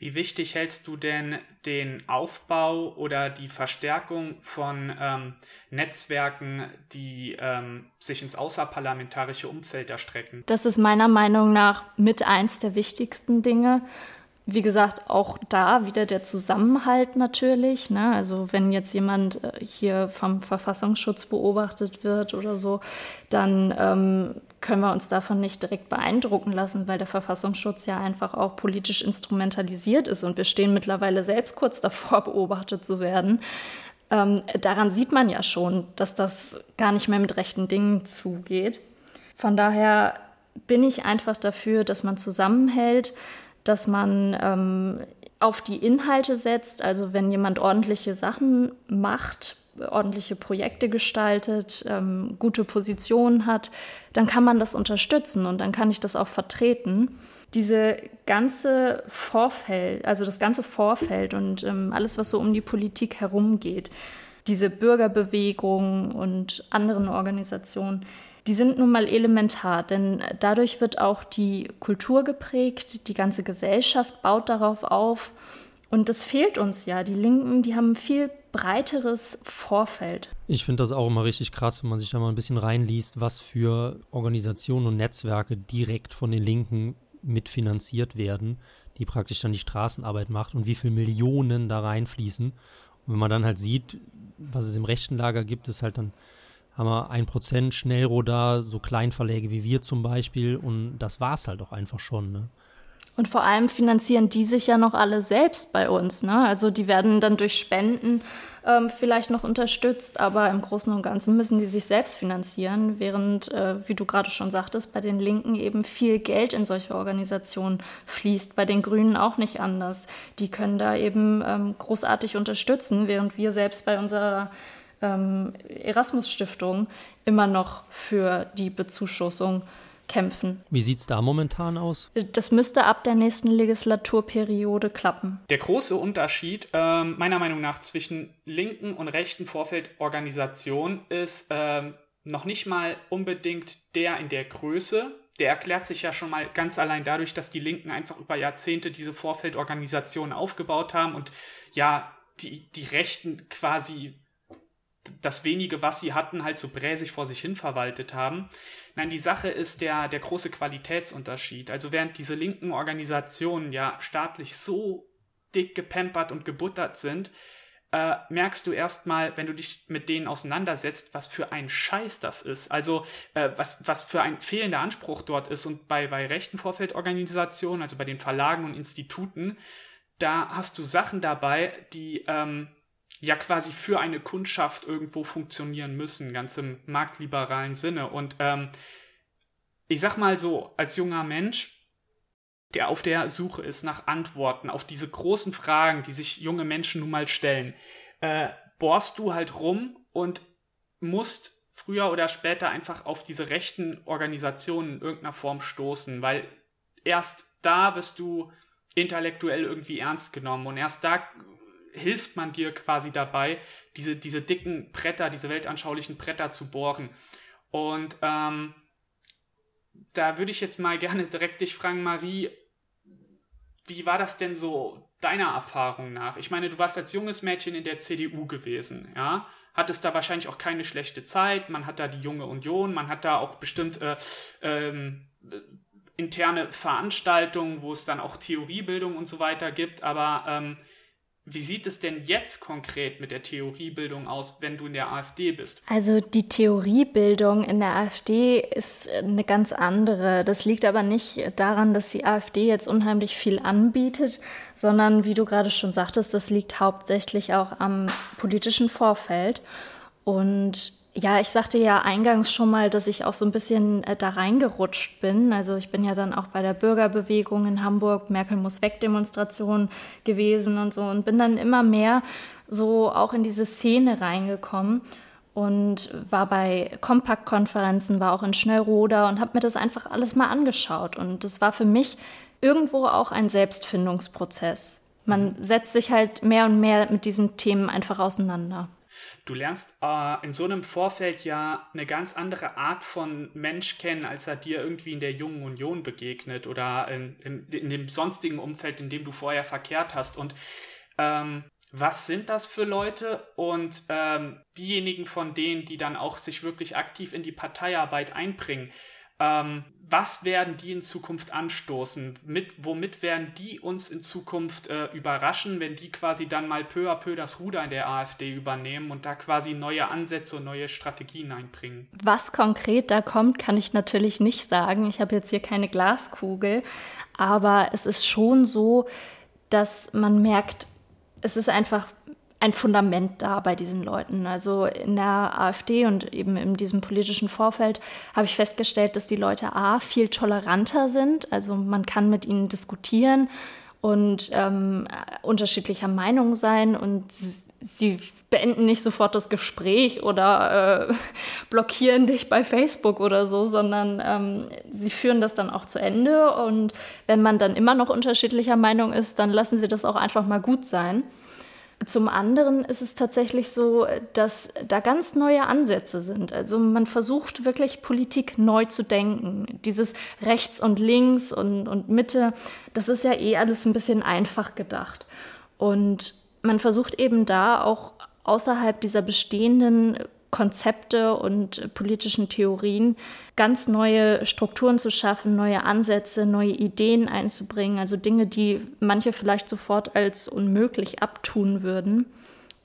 [SPEAKER 1] Wie wichtig hältst du denn den Aufbau oder die Verstärkung von ähm, Netzwerken, die ähm, sich ins außerparlamentarische Umfeld erstrecken?
[SPEAKER 2] Das ist meiner Meinung nach mit eins der wichtigsten Dinge. Wie gesagt, auch da wieder der Zusammenhalt natürlich. Ne? Also wenn jetzt jemand äh, hier vom Verfassungsschutz beobachtet wird oder so, dann ähm, können wir uns davon nicht direkt beeindrucken lassen, weil der Verfassungsschutz ja einfach auch politisch instrumentalisiert ist und wir stehen mittlerweile selbst kurz davor, beobachtet zu werden. Ähm, daran sieht man ja schon, dass das gar nicht mehr mit rechten Dingen zugeht. Von daher bin ich einfach dafür, dass man zusammenhält, dass man ähm, auf die Inhalte setzt. Also wenn jemand ordentliche Sachen macht, ordentliche Projekte gestaltet, ähm, gute Positionen hat, dann kann man das unterstützen und dann kann ich das auch vertreten. Diese ganze Vorfeld, also das ganze Vorfeld und ähm, alles, was so um die Politik herumgeht, diese Bürgerbewegung und anderen Organisationen, die sind nun mal elementar, denn dadurch wird auch die Kultur geprägt, die ganze Gesellschaft baut darauf auf. Und das fehlt uns ja. Die Linken, die haben viel breiteres Vorfeld.
[SPEAKER 4] Ich finde das auch immer richtig krass, wenn man sich da mal ein bisschen reinliest, was für Organisationen und Netzwerke direkt von den Linken mitfinanziert werden, die praktisch dann die Straßenarbeit macht und wie viele Millionen da reinfließen. Und wenn man dann halt sieht, was es im rechten Lager gibt, ist halt dann haben wir ein Prozent Schnellrodar, so Kleinverläge wie wir zum Beispiel und das war es halt auch einfach schon. Ne?
[SPEAKER 2] Und vor allem finanzieren die sich ja noch alle selbst bei uns. Ne? Also die werden dann durch Spenden ähm, vielleicht noch unterstützt, aber im Großen und Ganzen müssen die sich selbst finanzieren, während, äh, wie du gerade schon sagtest, bei den Linken eben viel Geld in solche Organisationen fließt, bei den Grünen auch nicht anders. Die können da eben ähm, großartig unterstützen, während wir selbst bei unserer ähm, Erasmus-Stiftung immer noch für die Bezuschussung kämpfen.
[SPEAKER 4] Wie sieht es da momentan aus?
[SPEAKER 2] Das müsste ab der nächsten Legislaturperiode klappen.
[SPEAKER 1] Der große Unterschied äh, meiner Meinung nach zwischen linken und rechten Vorfeldorganisationen ist äh, noch nicht mal unbedingt der in der Größe. Der erklärt sich ja schon mal ganz allein dadurch, dass die Linken einfach über Jahrzehnte diese Vorfeldorganisationen aufgebaut haben und ja, die, die Rechten quasi das wenige, was sie hatten, halt so bräsig vor sich hin verwaltet haben. Nein, die Sache ist der, der große Qualitätsunterschied. Also während diese linken Organisationen ja staatlich so dick gepampert und gebuttert sind, äh, merkst du erstmal, wenn du dich mit denen auseinandersetzt, was für ein Scheiß das ist. Also äh, was, was für ein fehlender Anspruch dort ist. Und bei, bei rechten Vorfeldorganisationen, also bei den Verlagen und Instituten, da hast du Sachen dabei, die ähm, ja quasi für eine Kundschaft irgendwo funktionieren müssen, ganz im marktliberalen Sinne. Und ähm, ich sag mal so, als junger Mensch, der auf der Suche ist nach Antworten auf diese großen Fragen, die sich junge Menschen nun mal stellen, äh, bohrst du halt rum und musst früher oder später einfach auf diese rechten Organisationen in irgendeiner Form stoßen, weil erst da wirst du intellektuell irgendwie ernst genommen und erst da hilft man dir quasi dabei, diese, diese dicken Bretter, diese weltanschaulichen Bretter zu bohren. Und ähm, da würde ich jetzt mal gerne direkt dich fragen, Marie, wie war das denn so deiner Erfahrung nach? Ich meine, du warst als junges Mädchen in der CDU gewesen, ja? Hattest da wahrscheinlich auch keine schlechte Zeit, man hat da die junge Union, man hat da auch bestimmt äh, ähm, interne Veranstaltungen, wo es dann auch Theoriebildung und so weiter gibt, aber ähm, wie sieht es denn jetzt konkret mit der Theoriebildung aus, wenn du in der AfD bist?
[SPEAKER 2] Also die Theoriebildung in der AfD ist eine ganz andere. Das liegt aber nicht daran, dass die AfD jetzt unheimlich viel anbietet, sondern wie du gerade schon sagtest, das liegt hauptsächlich auch am politischen Vorfeld. Und ja, ich sagte ja eingangs schon mal, dass ich auch so ein bisschen äh, da reingerutscht bin. Also ich bin ja dann auch bei der Bürgerbewegung in Hamburg, Merkel muss weg Demonstration gewesen und so und bin dann immer mehr so auch in diese Szene reingekommen und war bei Kompaktkonferenzen, war auch in Schnellroda und habe mir das einfach alles mal angeschaut. Und das war für mich irgendwo auch ein Selbstfindungsprozess. Man setzt sich halt mehr und mehr mit diesen Themen einfach auseinander.
[SPEAKER 1] Du lernst äh, in so einem Vorfeld ja eine ganz andere Art von Mensch kennen, als er dir irgendwie in der Jungen Union begegnet oder in, in, in dem sonstigen Umfeld, in dem du vorher verkehrt hast. Und ähm, was sind das für Leute und ähm, diejenigen von denen, die dann auch sich wirklich aktiv in die Parteiarbeit einbringen, ähm, was werden die in Zukunft anstoßen? Mit, womit werden die uns in Zukunft äh, überraschen, wenn die quasi dann mal peu à peu das Ruder in der AfD übernehmen und da quasi neue Ansätze und neue Strategien einbringen?
[SPEAKER 2] Was konkret da kommt, kann ich natürlich nicht sagen. Ich habe jetzt hier keine Glaskugel, aber es ist schon so, dass man merkt, es ist einfach ein Fundament da bei diesen Leuten. Also in der AfD und eben in diesem politischen Vorfeld habe ich festgestellt, dass die Leute A viel toleranter sind. Also man kann mit ihnen diskutieren und ähm, unterschiedlicher Meinung sein und sie beenden nicht sofort das Gespräch oder äh, blockieren dich bei Facebook oder so, sondern ähm, sie führen das dann auch zu Ende und wenn man dann immer noch unterschiedlicher Meinung ist, dann lassen sie das auch einfach mal gut sein. Zum anderen ist es tatsächlich so, dass da ganz neue Ansätze sind. Also man versucht wirklich Politik neu zu denken. Dieses rechts und links und, und Mitte, das ist ja eh alles ein bisschen einfach gedacht. Und man versucht eben da auch außerhalb dieser bestehenden Konzepte und politischen Theorien ganz neue Strukturen zu schaffen, neue Ansätze, neue Ideen einzubringen, also Dinge, die manche vielleicht sofort als unmöglich abtun würden,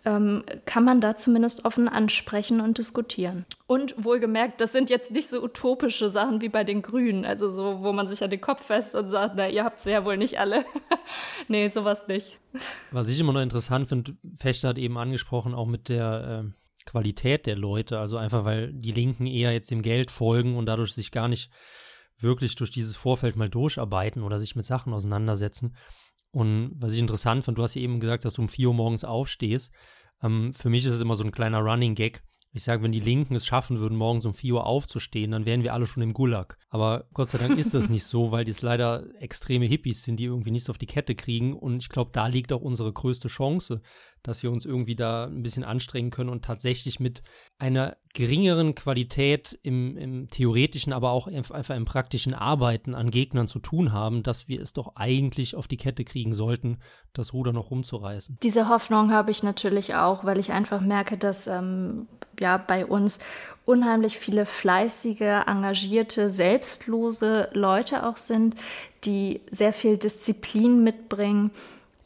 [SPEAKER 2] ähm, kann man da zumindest offen ansprechen und diskutieren. Und wohlgemerkt, das sind jetzt nicht so utopische Sachen wie bei den Grünen, also so, wo man sich an den Kopf fest und sagt, na, ihr habt sie ja wohl nicht alle. nee, sowas nicht.
[SPEAKER 4] Was ich immer noch interessant finde, Fechter hat eben angesprochen, auch mit der äh Qualität der Leute. Also einfach, weil die Linken eher jetzt dem Geld folgen und dadurch sich gar nicht wirklich durch dieses Vorfeld mal durcharbeiten oder sich mit Sachen auseinandersetzen. Und was ich interessant fand, du hast ja eben gesagt, dass du um 4 Uhr morgens aufstehst. Ähm, für mich ist es immer so ein kleiner Running Gag. Ich sage, wenn die Linken es schaffen würden, morgens um 4 Uhr aufzustehen, dann wären wir alle schon im Gulag. Aber Gott sei Dank ist das nicht so, weil dies leider extreme Hippies sind, die irgendwie nichts auf die Kette kriegen. Und ich glaube, da liegt auch unsere größte Chance, dass wir uns irgendwie da ein bisschen anstrengen können und tatsächlich mit einer geringeren Qualität im, im theoretischen, aber auch einfach im praktischen Arbeiten an Gegnern zu tun haben, dass wir es doch eigentlich auf die Kette kriegen sollten, das Ruder noch rumzureißen.
[SPEAKER 2] Diese Hoffnung habe ich natürlich auch, weil ich einfach merke, dass ähm, ja bei uns unheimlich viele fleißige, engagierte, selbstlose Leute auch sind, die sehr viel Disziplin mitbringen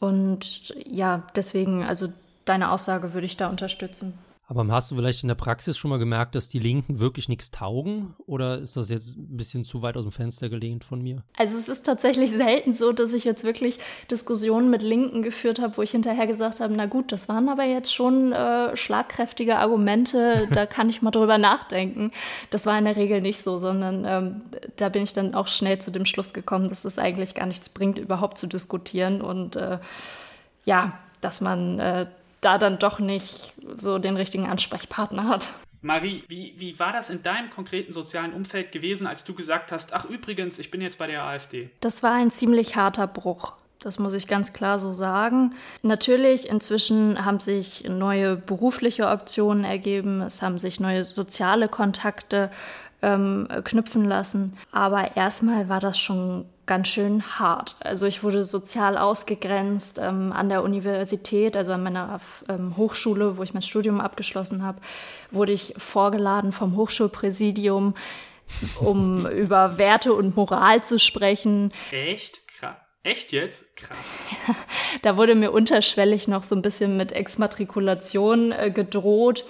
[SPEAKER 2] und ja, deswegen, also deine Aussage würde ich da unterstützen.
[SPEAKER 4] Aber hast du vielleicht in der Praxis schon mal gemerkt, dass die Linken wirklich nichts taugen? Oder ist das jetzt ein bisschen zu weit aus dem Fenster gelehnt von mir?
[SPEAKER 2] Also es ist tatsächlich selten so, dass ich jetzt wirklich Diskussionen mit Linken geführt habe, wo ich hinterher gesagt habe, na gut, das waren aber jetzt schon äh, schlagkräftige Argumente, da kann ich mal drüber nachdenken. Das war in der Regel nicht so, sondern ähm, da bin ich dann auch schnell zu dem Schluss gekommen, dass es eigentlich gar nichts bringt, überhaupt zu diskutieren. Und äh, ja, dass man äh, da dann doch nicht so den richtigen Ansprechpartner hat.
[SPEAKER 1] Marie, wie, wie war das in deinem konkreten sozialen Umfeld gewesen, als du gesagt hast, ach übrigens, ich bin jetzt bei der AfD?
[SPEAKER 2] Das war ein ziemlich harter Bruch. Das muss ich ganz klar so sagen. Natürlich, inzwischen haben sich neue berufliche Optionen ergeben, es haben sich neue soziale Kontakte ähm, knüpfen lassen. Aber erstmal war das schon ganz schön hart. Also ich wurde sozial ausgegrenzt ähm, an der Universität, also an meiner ähm, Hochschule, wo ich mein Studium abgeschlossen habe, wurde ich vorgeladen vom Hochschulpräsidium, um über Werte und Moral zu sprechen.
[SPEAKER 1] Echt? Krass. Echt jetzt? Krass.
[SPEAKER 2] da wurde mir unterschwellig noch so ein bisschen mit Exmatrikulation äh, gedroht.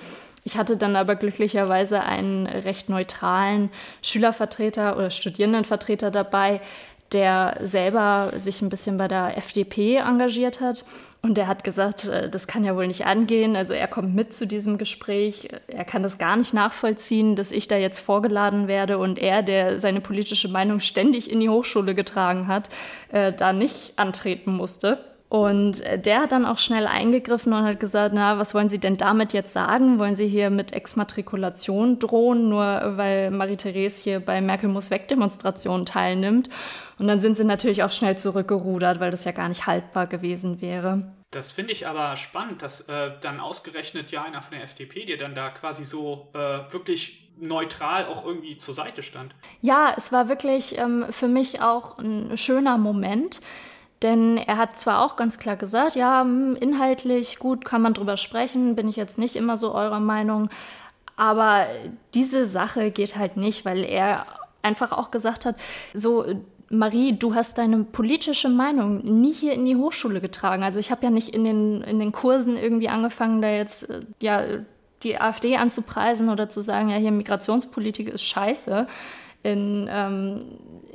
[SPEAKER 2] Ich hatte dann aber glücklicherweise einen recht neutralen Schülervertreter oder Studierendenvertreter dabei, der selber sich ein bisschen bei der FDP engagiert hat. Und der hat gesagt, äh, das kann ja wohl nicht angehen. Also er kommt mit zu diesem Gespräch. Er kann das gar nicht nachvollziehen, dass ich da jetzt vorgeladen werde und er, der seine politische Meinung ständig in die Hochschule getragen hat, äh, da nicht antreten musste. Und äh, der hat dann auch schnell eingegriffen und hat gesagt, na, was wollen Sie denn damit jetzt sagen? Wollen Sie hier mit Exmatrikulation drohen, nur weil Marie-Therese hier bei Merkel muss weg Demonstrationen teilnimmt? Und dann sind sie natürlich auch schnell zurückgerudert, weil das ja gar nicht haltbar gewesen wäre.
[SPEAKER 1] Das finde ich aber spannend, dass äh, dann ausgerechnet ja einer von der FDP dir dann da quasi so äh, wirklich neutral auch irgendwie zur Seite stand.
[SPEAKER 2] Ja, es war wirklich ähm, für mich auch ein schöner Moment denn er hat zwar auch ganz klar gesagt, ja, inhaltlich gut kann man drüber sprechen, bin ich jetzt nicht immer so eurer Meinung, aber diese Sache geht halt nicht, weil er einfach auch gesagt hat, so Marie, du hast deine politische Meinung nie hier in die Hochschule getragen. Also ich habe ja nicht in den, in den Kursen irgendwie angefangen, da jetzt äh, ja die AfD anzupreisen oder zu sagen, ja, hier Migrationspolitik ist scheiße. In, ähm,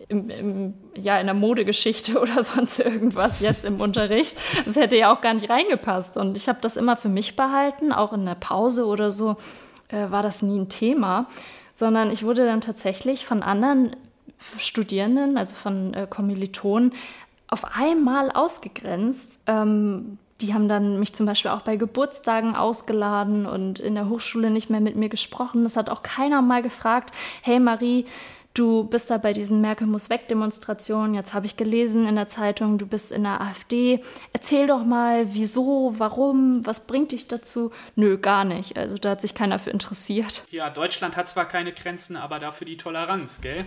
[SPEAKER 2] im, im, ja, in der Modegeschichte oder sonst irgendwas jetzt im Unterricht. Das hätte ja auch gar nicht reingepasst. Und ich habe das immer für mich behalten, auch in der Pause oder so äh, war das nie ein Thema, sondern ich wurde dann tatsächlich von anderen Studierenden, also von äh, Kommilitonen, auf einmal ausgegrenzt. Ähm, die haben dann mich zum Beispiel auch bei Geburtstagen ausgeladen und in der Hochschule nicht mehr mit mir gesprochen. Es hat auch keiner mal gefragt, hey Marie, du bist da bei diesen Merkel muss weg Demonstrationen. Jetzt habe ich gelesen in der Zeitung, du bist in der AfD. Erzähl doch mal, wieso, warum, was bringt dich dazu? Nö, gar nicht. Also da hat sich keiner für interessiert.
[SPEAKER 1] Ja, Deutschland hat zwar keine Grenzen, aber dafür die Toleranz, gell?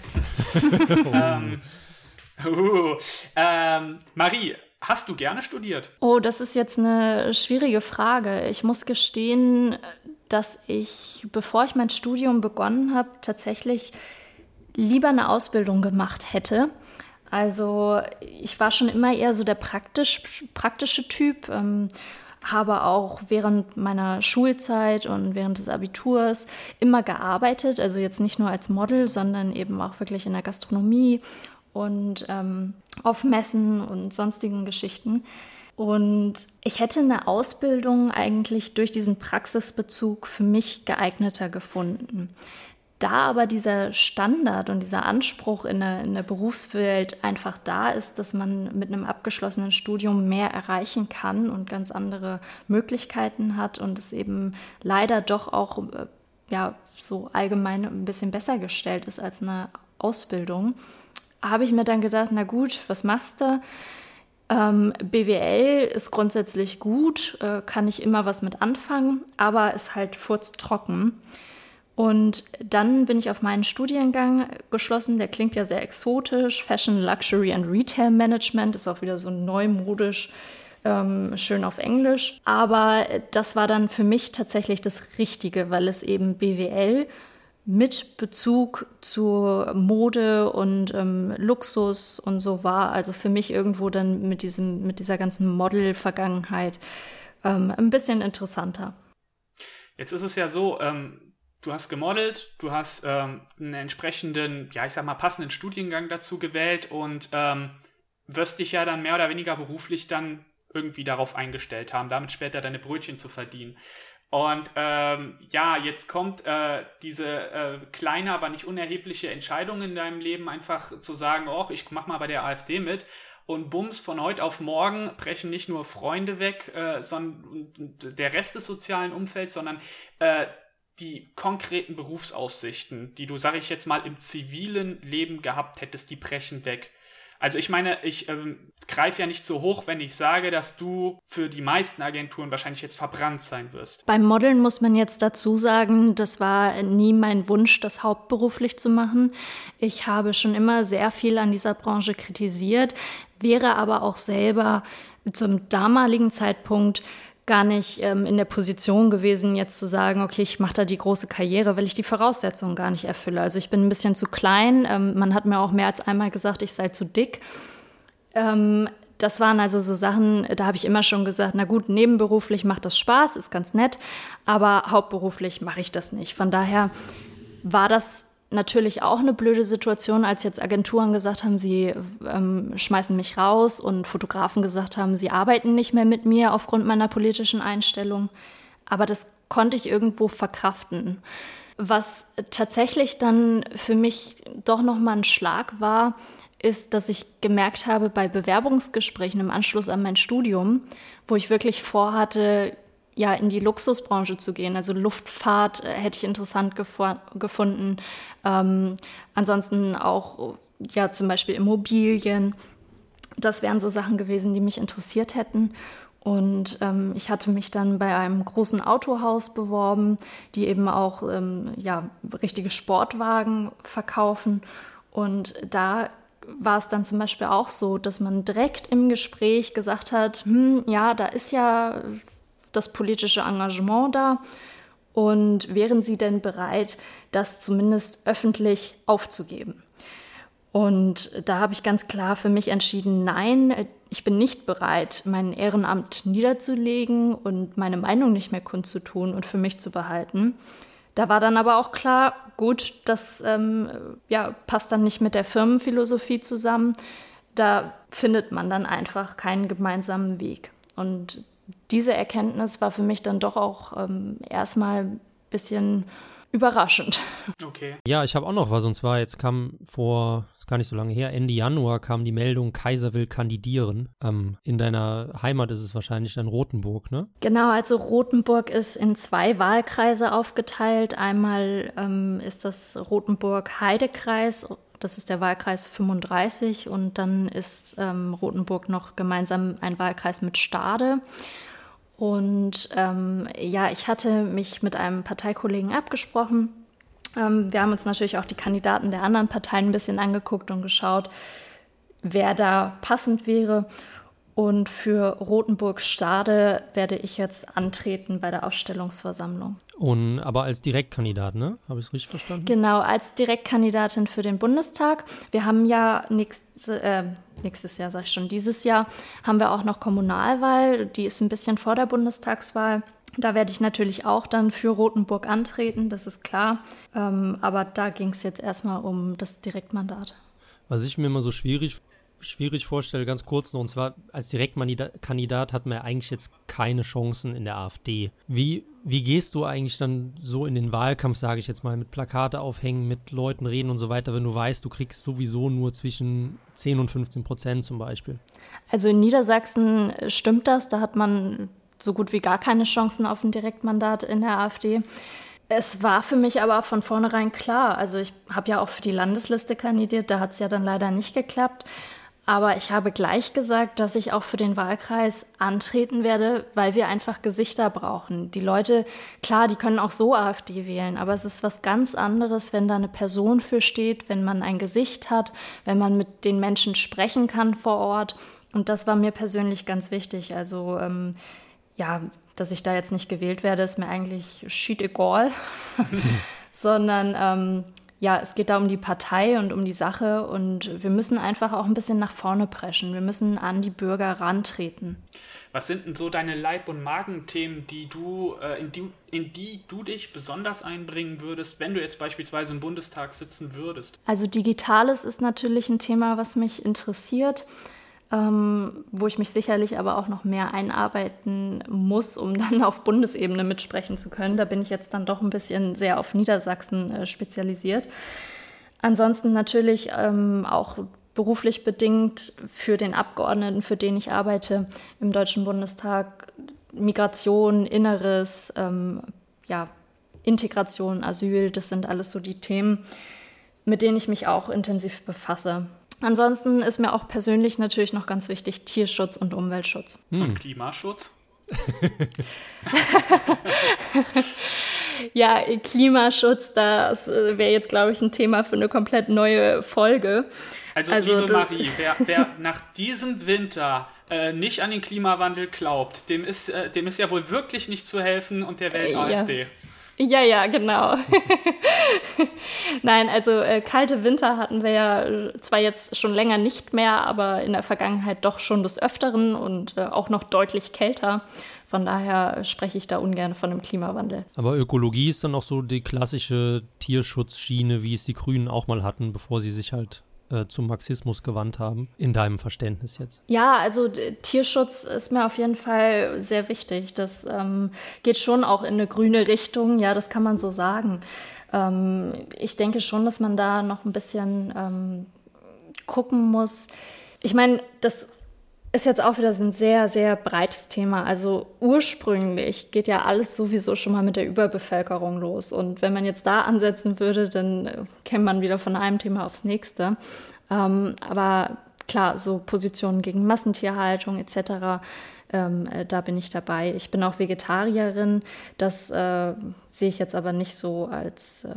[SPEAKER 1] ähm, uh, ähm, Marie, Hast du gerne studiert?
[SPEAKER 2] Oh, das ist jetzt eine schwierige Frage. Ich muss gestehen, dass ich, bevor ich mein Studium begonnen habe, tatsächlich lieber eine Ausbildung gemacht hätte. Also ich war schon immer eher so der praktisch, praktische Typ, ähm, habe auch während meiner Schulzeit und während des Abiturs immer gearbeitet, also jetzt nicht nur als Model, sondern eben auch wirklich in der Gastronomie und ähm, auf Messen und sonstigen Geschichten. Und ich hätte eine Ausbildung eigentlich durch diesen Praxisbezug für mich geeigneter gefunden. Da aber dieser Standard und dieser Anspruch in der, in der Berufswelt einfach da ist, dass man mit einem abgeschlossenen Studium mehr erreichen kann und ganz andere Möglichkeiten hat und es eben leider doch auch äh, ja, so allgemein ein bisschen besser gestellt ist als eine Ausbildung, habe ich mir dann gedacht, na gut, was machst du? Ähm, BWL ist grundsätzlich gut, äh, kann ich immer was mit anfangen, aber ist halt furztrocken. Und dann bin ich auf meinen Studiengang geschlossen, der klingt ja sehr exotisch, Fashion, Luxury and Retail Management, ist auch wieder so neumodisch, ähm, schön auf Englisch. Aber das war dann für mich tatsächlich das Richtige, weil es eben BWL mit Bezug zur Mode und ähm, Luxus und so war. Also für mich irgendwo dann mit, diesem, mit dieser ganzen Model-Vergangenheit ähm, ein bisschen interessanter.
[SPEAKER 1] Jetzt ist es ja so, ähm, du hast gemodelt, du hast ähm, einen entsprechenden, ja, ich sag mal, passenden Studiengang dazu gewählt und ähm, wirst dich ja dann mehr oder weniger beruflich dann irgendwie darauf eingestellt haben, damit später deine Brötchen zu verdienen. Und ähm, ja, jetzt kommt äh, diese äh, kleine, aber nicht unerhebliche Entscheidung in deinem Leben, einfach zu sagen, oh, ich mach mal bei der AfD mit. Und bums, von heute auf morgen brechen nicht nur Freunde weg, äh, sondern der Rest des sozialen Umfelds, sondern äh, die konkreten Berufsaussichten, die du, sag ich jetzt mal, im zivilen Leben gehabt hättest, die brechen weg. Also ich meine, ich ähm, greife ja nicht so hoch, wenn ich sage, dass du für die meisten Agenturen wahrscheinlich jetzt verbrannt sein wirst.
[SPEAKER 2] Beim Modeln muss man jetzt dazu sagen, das war nie mein Wunsch, das hauptberuflich zu machen. Ich habe schon immer sehr viel an dieser Branche kritisiert, wäre aber auch selber zum damaligen Zeitpunkt gar nicht ähm, in der Position gewesen, jetzt zu sagen, okay, ich mache da die große Karriere, weil ich die Voraussetzungen gar nicht erfülle. Also ich bin ein bisschen zu klein. Ähm, man hat mir auch mehr als einmal gesagt, ich sei zu dick. Ähm, das waren also so Sachen, da habe ich immer schon gesagt, na gut, nebenberuflich macht das Spaß, ist ganz nett, aber hauptberuflich mache ich das nicht. Von daher war das natürlich auch eine blöde Situation, als jetzt Agenturen gesagt haben, sie ähm, schmeißen mich raus und Fotografen gesagt haben, sie arbeiten nicht mehr mit mir aufgrund meiner politischen Einstellung. Aber das konnte ich irgendwo verkraften. Was tatsächlich dann für mich doch nochmal ein Schlag war, ist, dass ich gemerkt habe bei Bewerbungsgesprächen im Anschluss an mein Studium, wo ich wirklich vorhatte, ja, in die Luxusbranche zu gehen. Also Luftfahrt äh, hätte ich interessant gefunden. Ähm, ansonsten auch, ja, zum Beispiel Immobilien. Das wären so Sachen gewesen, die mich interessiert hätten. Und ähm, ich hatte mich dann bei einem großen Autohaus beworben, die eben auch ähm, ja, richtige Sportwagen verkaufen. Und da war es dann zum Beispiel auch so, dass man direkt im Gespräch gesagt hat, hm, ja, da ist ja das politische Engagement da? Und wären Sie denn bereit, das zumindest öffentlich aufzugeben? Und da habe ich ganz klar für mich entschieden, nein, ich bin nicht bereit, mein Ehrenamt niederzulegen und meine Meinung nicht mehr kundzutun und für mich zu behalten. Da war dann aber auch klar, gut, das ähm, ja, passt dann nicht mit der Firmenphilosophie zusammen. Da findet man dann einfach keinen gemeinsamen Weg. Und diese Erkenntnis war für mich dann doch auch ähm, erstmal ein bisschen überraschend.
[SPEAKER 1] Okay.
[SPEAKER 4] Ja, ich habe auch noch was und zwar jetzt kam vor, ist gar nicht so lange her, Ende Januar kam die Meldung, Kaiser will kandidieren. Ähm, in deiner Heimat ist es wahrscheinlich dann Rothenburg, ne?
[SPEAKER 2] Genau, also Rothenburg ist in zwei Wahlkreise aufgeteilt. Einmal ähm, ist das Rothenburg-Heidekreis das ist der Wahlkreis 35 und dann ist ähm, Rothenburg noch gemeinsam ein Wahlkreis mit Stade. Und ähm, ja, ich hatte mich mit einem Parteikollegen abgesprochen. Ähm, wir haben uns natürlich auch die Kandidaten der anderen Parteien ein bisschen angeguckt und geschaut, wer da passend wäre. Und für Rothenburg-Stade werde ich jetzt antreten bei der Ausstellungsversammlung.
[SPEAKER 4] Und aber als Direktkandidat, ne? Habe ich es richtig verstanden?
[SPEAKER 2] Genau, als Direktkandidatin für den Bundestag. Wir haben ja nächste, äh, nächstes Jahr, sage ich schon, dieses Jahr haben wir auch noch Kommunalwahl. Die ist ein bisschen vor der Bundestagswahl. Da werde ich natürlich auch dann für Rothenburg antreten, das ist klar. Ähm, aber da ging es jetzt erstmal um das Direktmandat.
[SPEAKER 4] Was ich mir immer so schwierig schwierig vorstelle, ganz kurz noch, und zwar als Direktkandidat hat man ja eigentlich jetzt keine Chancen in der AfD. Wie, wie gehst du eigentlich dann so in den Wahlkampf, sage ich jetzt mal, mit Plakate aufhängen, mit Leuten reden und so weiter, wenn du weißt, du kriegst sowieso nur zwischen 10 und 15 Prozent zum Beispiel?
[SPEAKER 2] Also in Niedersachsen stimmt das, da hat man so gut wie gar keine Chancen auf ein Direktmandat in der AfD. Es war für mich aber von vornherein klar. Also ich habe ja auch für die Landesliste kandidiert, da hat es ja dann leider nicht geklappt. Aber ich habe gleich gesagt, dass ich auch für den Wahlkreis antreten werde, weil wir einfach Gesichter brauchen. Die Leute, klar, die können auch so AfD wählen, aber es ist was ganz anderes, wenn da eine Person für steht, wenn man ein Gesicht hat, wenn man mit den Menschen sprechen kann vor Ort. Und das war mir persönlich ganz wichtig. Also ähm, ja, dass ich da jetzt nicht gewählt werde, ist mir eigentlich shit egal, sondern ähm, ja, es geht da um die Partei und um die Sache und wir müssen einfach auch ein bisschen nach vorne preschen. Wir müssen an die Bürger rantreten.
[SPEAKER 1] Was sind denn so deine Leib- und Magenthemen, die du, äh, in, die, in die du dich besonders einbringen würdest, wenn du jetzt beispielsweise im Bundestag sitzen würdest?
[SPEAKER 2] Also Digitales ist natürlich ein Thema, was mich interessiert ähm, wo ich mich sicherlich aber auch noch mehr einarbeiten muss, um dann auf Bundesebene mitsprechen zu können. Da bin ich jetzt dann doch ein bisschen sehr auf Niedersachsen äh, spezialisiert. Ansonsten natürlich ähm, auch beruflich bedingt für den Abgeordneten, für den ich arbeite im Deutschen Bundestag, Migration, Inneres, ähm, ja, Integration, Asyl, das sind alles so die Themen, mit denen ich mich auch intensiv befasse. Ansonsten ist mir auch persönlich natürlich noch ganz wichtig Tierschutz und Umweltschutz.
[SPEAKER 1] Hm. Und Klimaschutz?
[SPEAKER 2] ja, Klimaschutz, das äh, wäre jetzt, glaube ich, ein Thema für eine komplett neue Folge.
[SPEAKER 1] Also, also liebe Marie, wer, wer, nach diesem Winter äh, nicht an den Klimawandel glaubt, dem ist, äh, dem ist ja wohl wirklich nicht zu helfen und der Welt AfD.
[SPEAKER 2] Ja. Ja, ja, genau. Nein, also äh, kalte Winter hatten wir ja äh, zwar jetzt schon länger nicht mehr, aber in der Vergangenheit doch schon des Öfteren und äh, auch noch deutlich kälter. Von daher spreche ich da ungern von dem Klimawandel.
[SPEAKER 4] Aber Ökologie ist dann auch so die klassische Tierschutzschiene, wie es die Grünen auch mal hatten, bevor sie sich halt äh, zum Marxismus gewandt haben, in deinem Verständnis jetzt?
[SPEAKER 2] Ja, also Tierschutz ist mir auf jeden Fall sehr wichtig. Das ähm, geht schon auch in eine grüne Richtung, ja, das kann man so sagen. Ähm, ich denke schon, dass man da noch ein bisschen ähm, gucken muss. Ich meine, das ist jetzt auch wieder ein sehr, sehr breites Thema. Also ursprünglich geht ja alles sowieso schon mal mit der Überbevölkerung los. Und wenn man jetzt da ansetzen würde, dann äh, käme man wieder von einem Thema aufs nächste. Ähm, aber klar, so Positionen gegen Massentierhaltung etc., ähm, äh, da bin ich dabei. Ich bin auch Vegetarierin. Das äh, sehe ich jetzt aber nicht so als äh,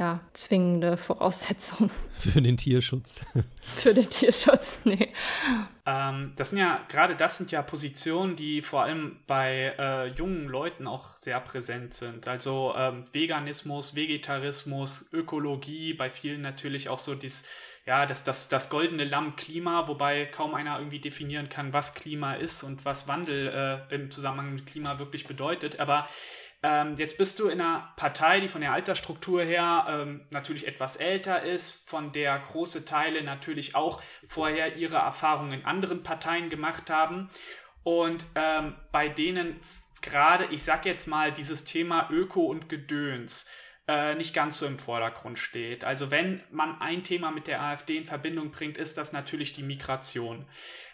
[SPEAKER 2] ja, zwingende Voraussetzung.
[SPEAKER 4] Für den Tierschutz.
[SPEAKER 2] Für den Tierschutz, nee.
[SPEAKER 1] Ähm, das sind ja, gerade das sind ja Positionen, die vor allem bei äh, jungen Leuten auch sehr präsent sind. Also ähm, Veganismus, Vegetarismus, Ökologie, bei vielen natürlich auch so dies, ja, das, das, das goldene Lamm Klima, wobei kaum einer irgendwie definieren kann, was Klima ist und was Wandel äh, im Zusammenhang mit Klima wirklich bedeutet. Aber ähm, jetzt bist du in einer Partei, die von der Altersstruktur her ähm, natürlich etwas älter ist, von der große Teile natürlich auch vorher ihre Erfahrungen in anderen Parteien gemacht haben und ähm, bei denen gerade, ich sag jetzt mal, dieses Thema Öko und Gedöns äh, nicht ganz so im Vordergrund steht. Also wenn man ein Thema mit der AfD in Verbindung bringt, ist das natürlich die Migration.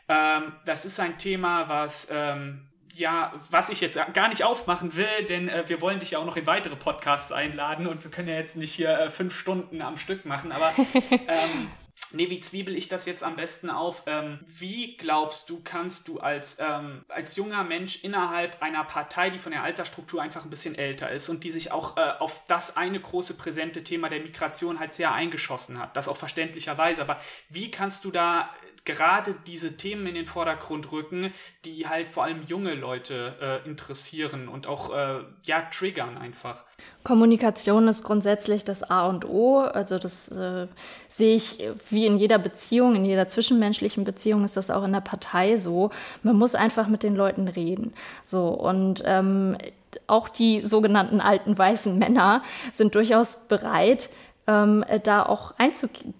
[SPEAKER 1] Ähm, das ist ein Thema, was ähm, ja, was ich jetzt gar nicht aufmachen will, denn äh, wir wollen dich ja auch noch in weitere Podcasts einladen und wir können ja jetzt nicht hier äh, fünf Stunden am Stück machen, aber ähm, Nee, wie zwiebel ich das jetzt am besten auf? Ähm, wie glaubst du, kannst du als, ähm, als junger Mensch innerhalb einer Partei, die von der Altersstruktur einfach ein bisschen älter ist und die sich auch äh, auf das eine große präsente Thema der Migration halt sehr eingeschossen hat, das auch verständlicherweise, aber wie kannst du da gerade diese Themen in den Vordergrund rücken, die halt vor allem junge Leute äh, interessieren und auch äh, ja triggern einfach.
[SPEAKER 2] Kommunikation ist grundsätzlich das A und O. Also das äh, sehe ich wie in jeder Beziehung, in jeder zwischenmenschlichen Beziehung ist das auch in der Partei so. Man muss einfach mit den Leuten reden. So und ähm, auch die sogenannten alten weißen Männer sind durchaus bereit, ähm, da auch einzugehen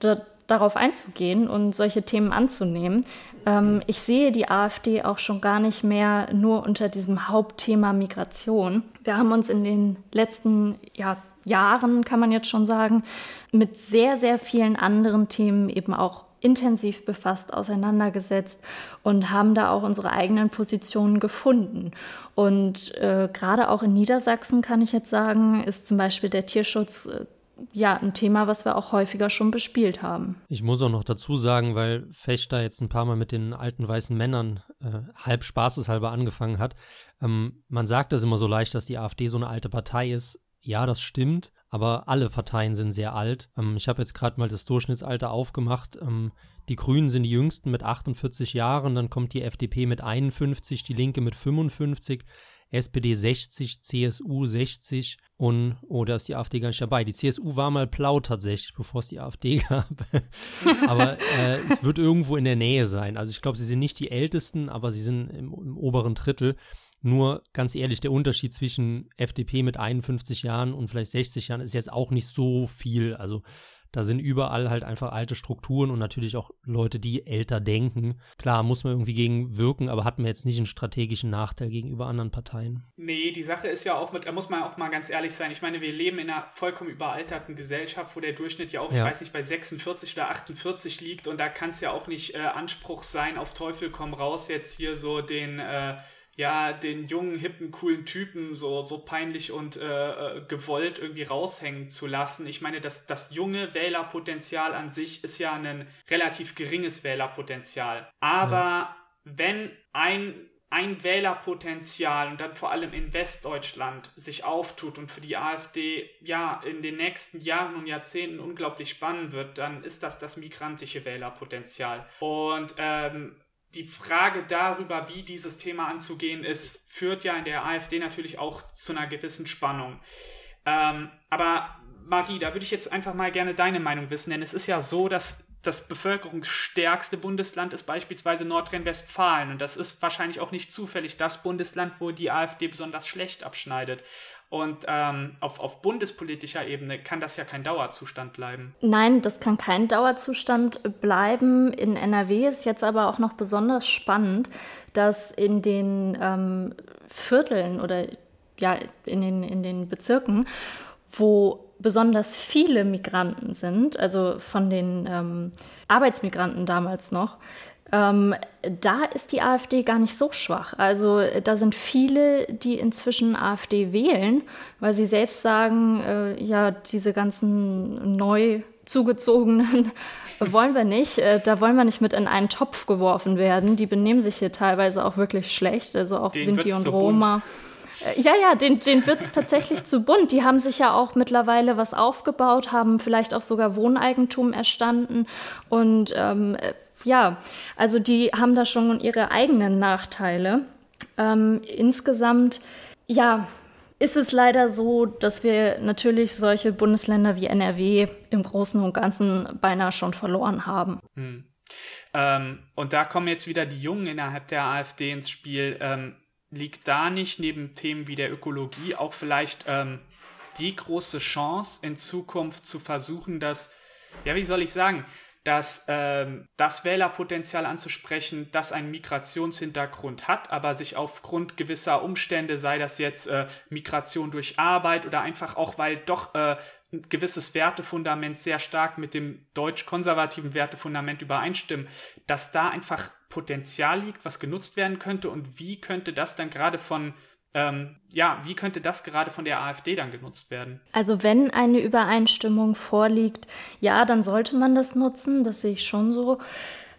[SPEAKER 2] darauf einzugehen und solche Themen anzunehmen. Ähm, ich sehe die AfD auch schon gar nicht mehr nur unter diesem Hauptthema Migration. Wir haben uns in den letzten ja, Jahren, kann man jetzt schon sagen, mit sehr, sehr vielen anderen Themen eben auch intensiv befasst, auseinandergesetzt und haben da auch unsere eigenen Positionen gefunden. Und äh, gerade auch in Niedersachsen kann ich jetzt sagen, ist zum Beispiel der Tierschutz äh, ja ein Thema, was wir auch häufiger schon bespielt haben.
[SPEAKER 4] Ich muss auch noch dazu sagen, weil Fechter jetzt ein paar Mal mit den alten weißen Männern äh, halb spaßeshalber angefangen hat. Ähm, man sagt das immer so leicht, dass die AfD so eine alte Partei ist. Ja, das stimmt, aber alle Parteien sind sehr alt. Ähm, ich habe jetzt gerade mal das Durchschnittsalter aufgemacht. Ähm, die Grünen sind die jüngsten mit 48 Jahren, dann kommt die FDP mit 51, die Linke mit 55. SPD 60, CSU 60 und, oh, da ist die AfD gar nicht dabei. Die CSU war mal blau tatsächlich, bevor es die AfD gab. aber äh, es wird irgendwo in der Nähe sein. Also ich glaube, sie sind nicht die Ältesten, aber sie sind im, im oberen Drittel. Nur ganz ehrlich, der Unterschied zwischen FDP mit 51 Jahren und vielleicht 60 Jahren ist jetzt auch nicht so viel. Also da sind überall halt einfach alte Strukturen und natürlich auch Leute, die älter denken. Klar, muss man irgendwie gegen wirken, aber hat man jetzt nicht einen strategischen Nachteil gegenüber anderen Parteien.
[SPEAKER 1] Nee, die Sache ist ja auch mit, da muss man auch mal ganz ehrlich sein. Ich meine, wir leben in einer vollkommen überalterten Gesellschaft, wo der Durchschnitt ja auch, ja. ich weiß nicht, bei 46 oder 48 liegt und da kann es ja auch nicht äh, Anspruch sein, auf Teufel komm raus, jetzt hier so den äh, ja, den jungen, hippen, coolen Typen so, so peinlich und äh, äh, gewollt irgendwie raushängen zu lassen. Ich meine, das, das junge Wählerpotenzial an sich ist ja ein relativ geringes Wählerpotenzial. Aber ja. wenn ein ein Wählerpotenzial und dann vor allem in Westdeutschland sich auftut und für die AfD ja in den nächsten Jahren und Jahrzehnten unglaublich spannend wird, dann ist das das migrantische Wählerpotenzial. Und ähm, die Frage darüber, wie dieses Thema anzugehen ist, führt ja in der AfD natürlich auch zu einer gewissen Spannung. Ähm, aber Marie, da würde ich jetzt einfach mal gerne deine Meinung wissen, denn es ist ja so, dass das bevölkerungsstärkste Bundesland ist beispielsweise Nordrhein-Westfalen und das ist wahrscheinlich auch nicht zufällig das Bundesland, wo die AfD besonders schlecht abschneidet. Und ähm, auf, auf bundespolitischer Ebene kann das ja kein Dauerzustand bleiben.
[SPEAKER 2] Nein, das kann kein Dauerzustand bleiben. In NRW ist jetzt aber auch noch besonders spannend, dass in den ähm, Vierteln oder ja, in den, in den Bezirken, wo besonders viele Migranten sind, also von den ähm, Arbeitsmigranten damals noch, ähm, da ist die AfD gar nicht so schwach. Also da sind viele, die inzwischen AfD wählen, weil sie selbst sagen, äh, ja, diese ganzen neu zugezogenen wollen wir nicht. Äh, da wollen wir nicht mit in einen Topf geworfen werden. Die benehmen sich hier teilweise auch wirklich schlecht. Also auch Den Sinti und Roma. Äh, ja, ja, den, den wird es tatsächlich zu bunt. Die haben sich ja auch mittlerweile was aufgebaut, haben vielleicht auch sogar Wohneigentum erstanden und ähm, ja, also die haben da schon ihre eigenen Nachteile. Ähm, insgesamt, ja, ist es leider so, dass wir natürlich solche Bundesländer wie NRW im Großen und Ganzen beinahe schon verloren haben. Hm.
[SPEAKER 1] Ähm, und da kommen jetzt wieder die Jungen innerhalb der AfD ins Spiel. Ähm, liegt da nicht neben Themen wie der Ökologie auch vielleicht ähm, die große Chance in Zukunft zu versuchen, dass, ja, wie soll ich sagen, dass ähm, das Wählerpotenzial anzusprechen, das einen Migrationshintergrund hat, aber sich aufgrund gewisser Umstände, sei das jetzt äh, Migration durch Arbeit oder einfach auch, weil doch äh, ein gewisses Wertefundament sehr stark mit dem deutsch-konservativen Wertefundament übereinstimmen, dass da einfach Potenzial liegt, was genutzt werden könnte und wie könnte das dann gerade von ähm, ja, wie könnte das gerade von der AfD dann genutzt werden?
[SPEAKER 2] Also wenn eine Übereinstimmung vorliegt, ja, dann sollte man das nutzen, das sehe ich schon so.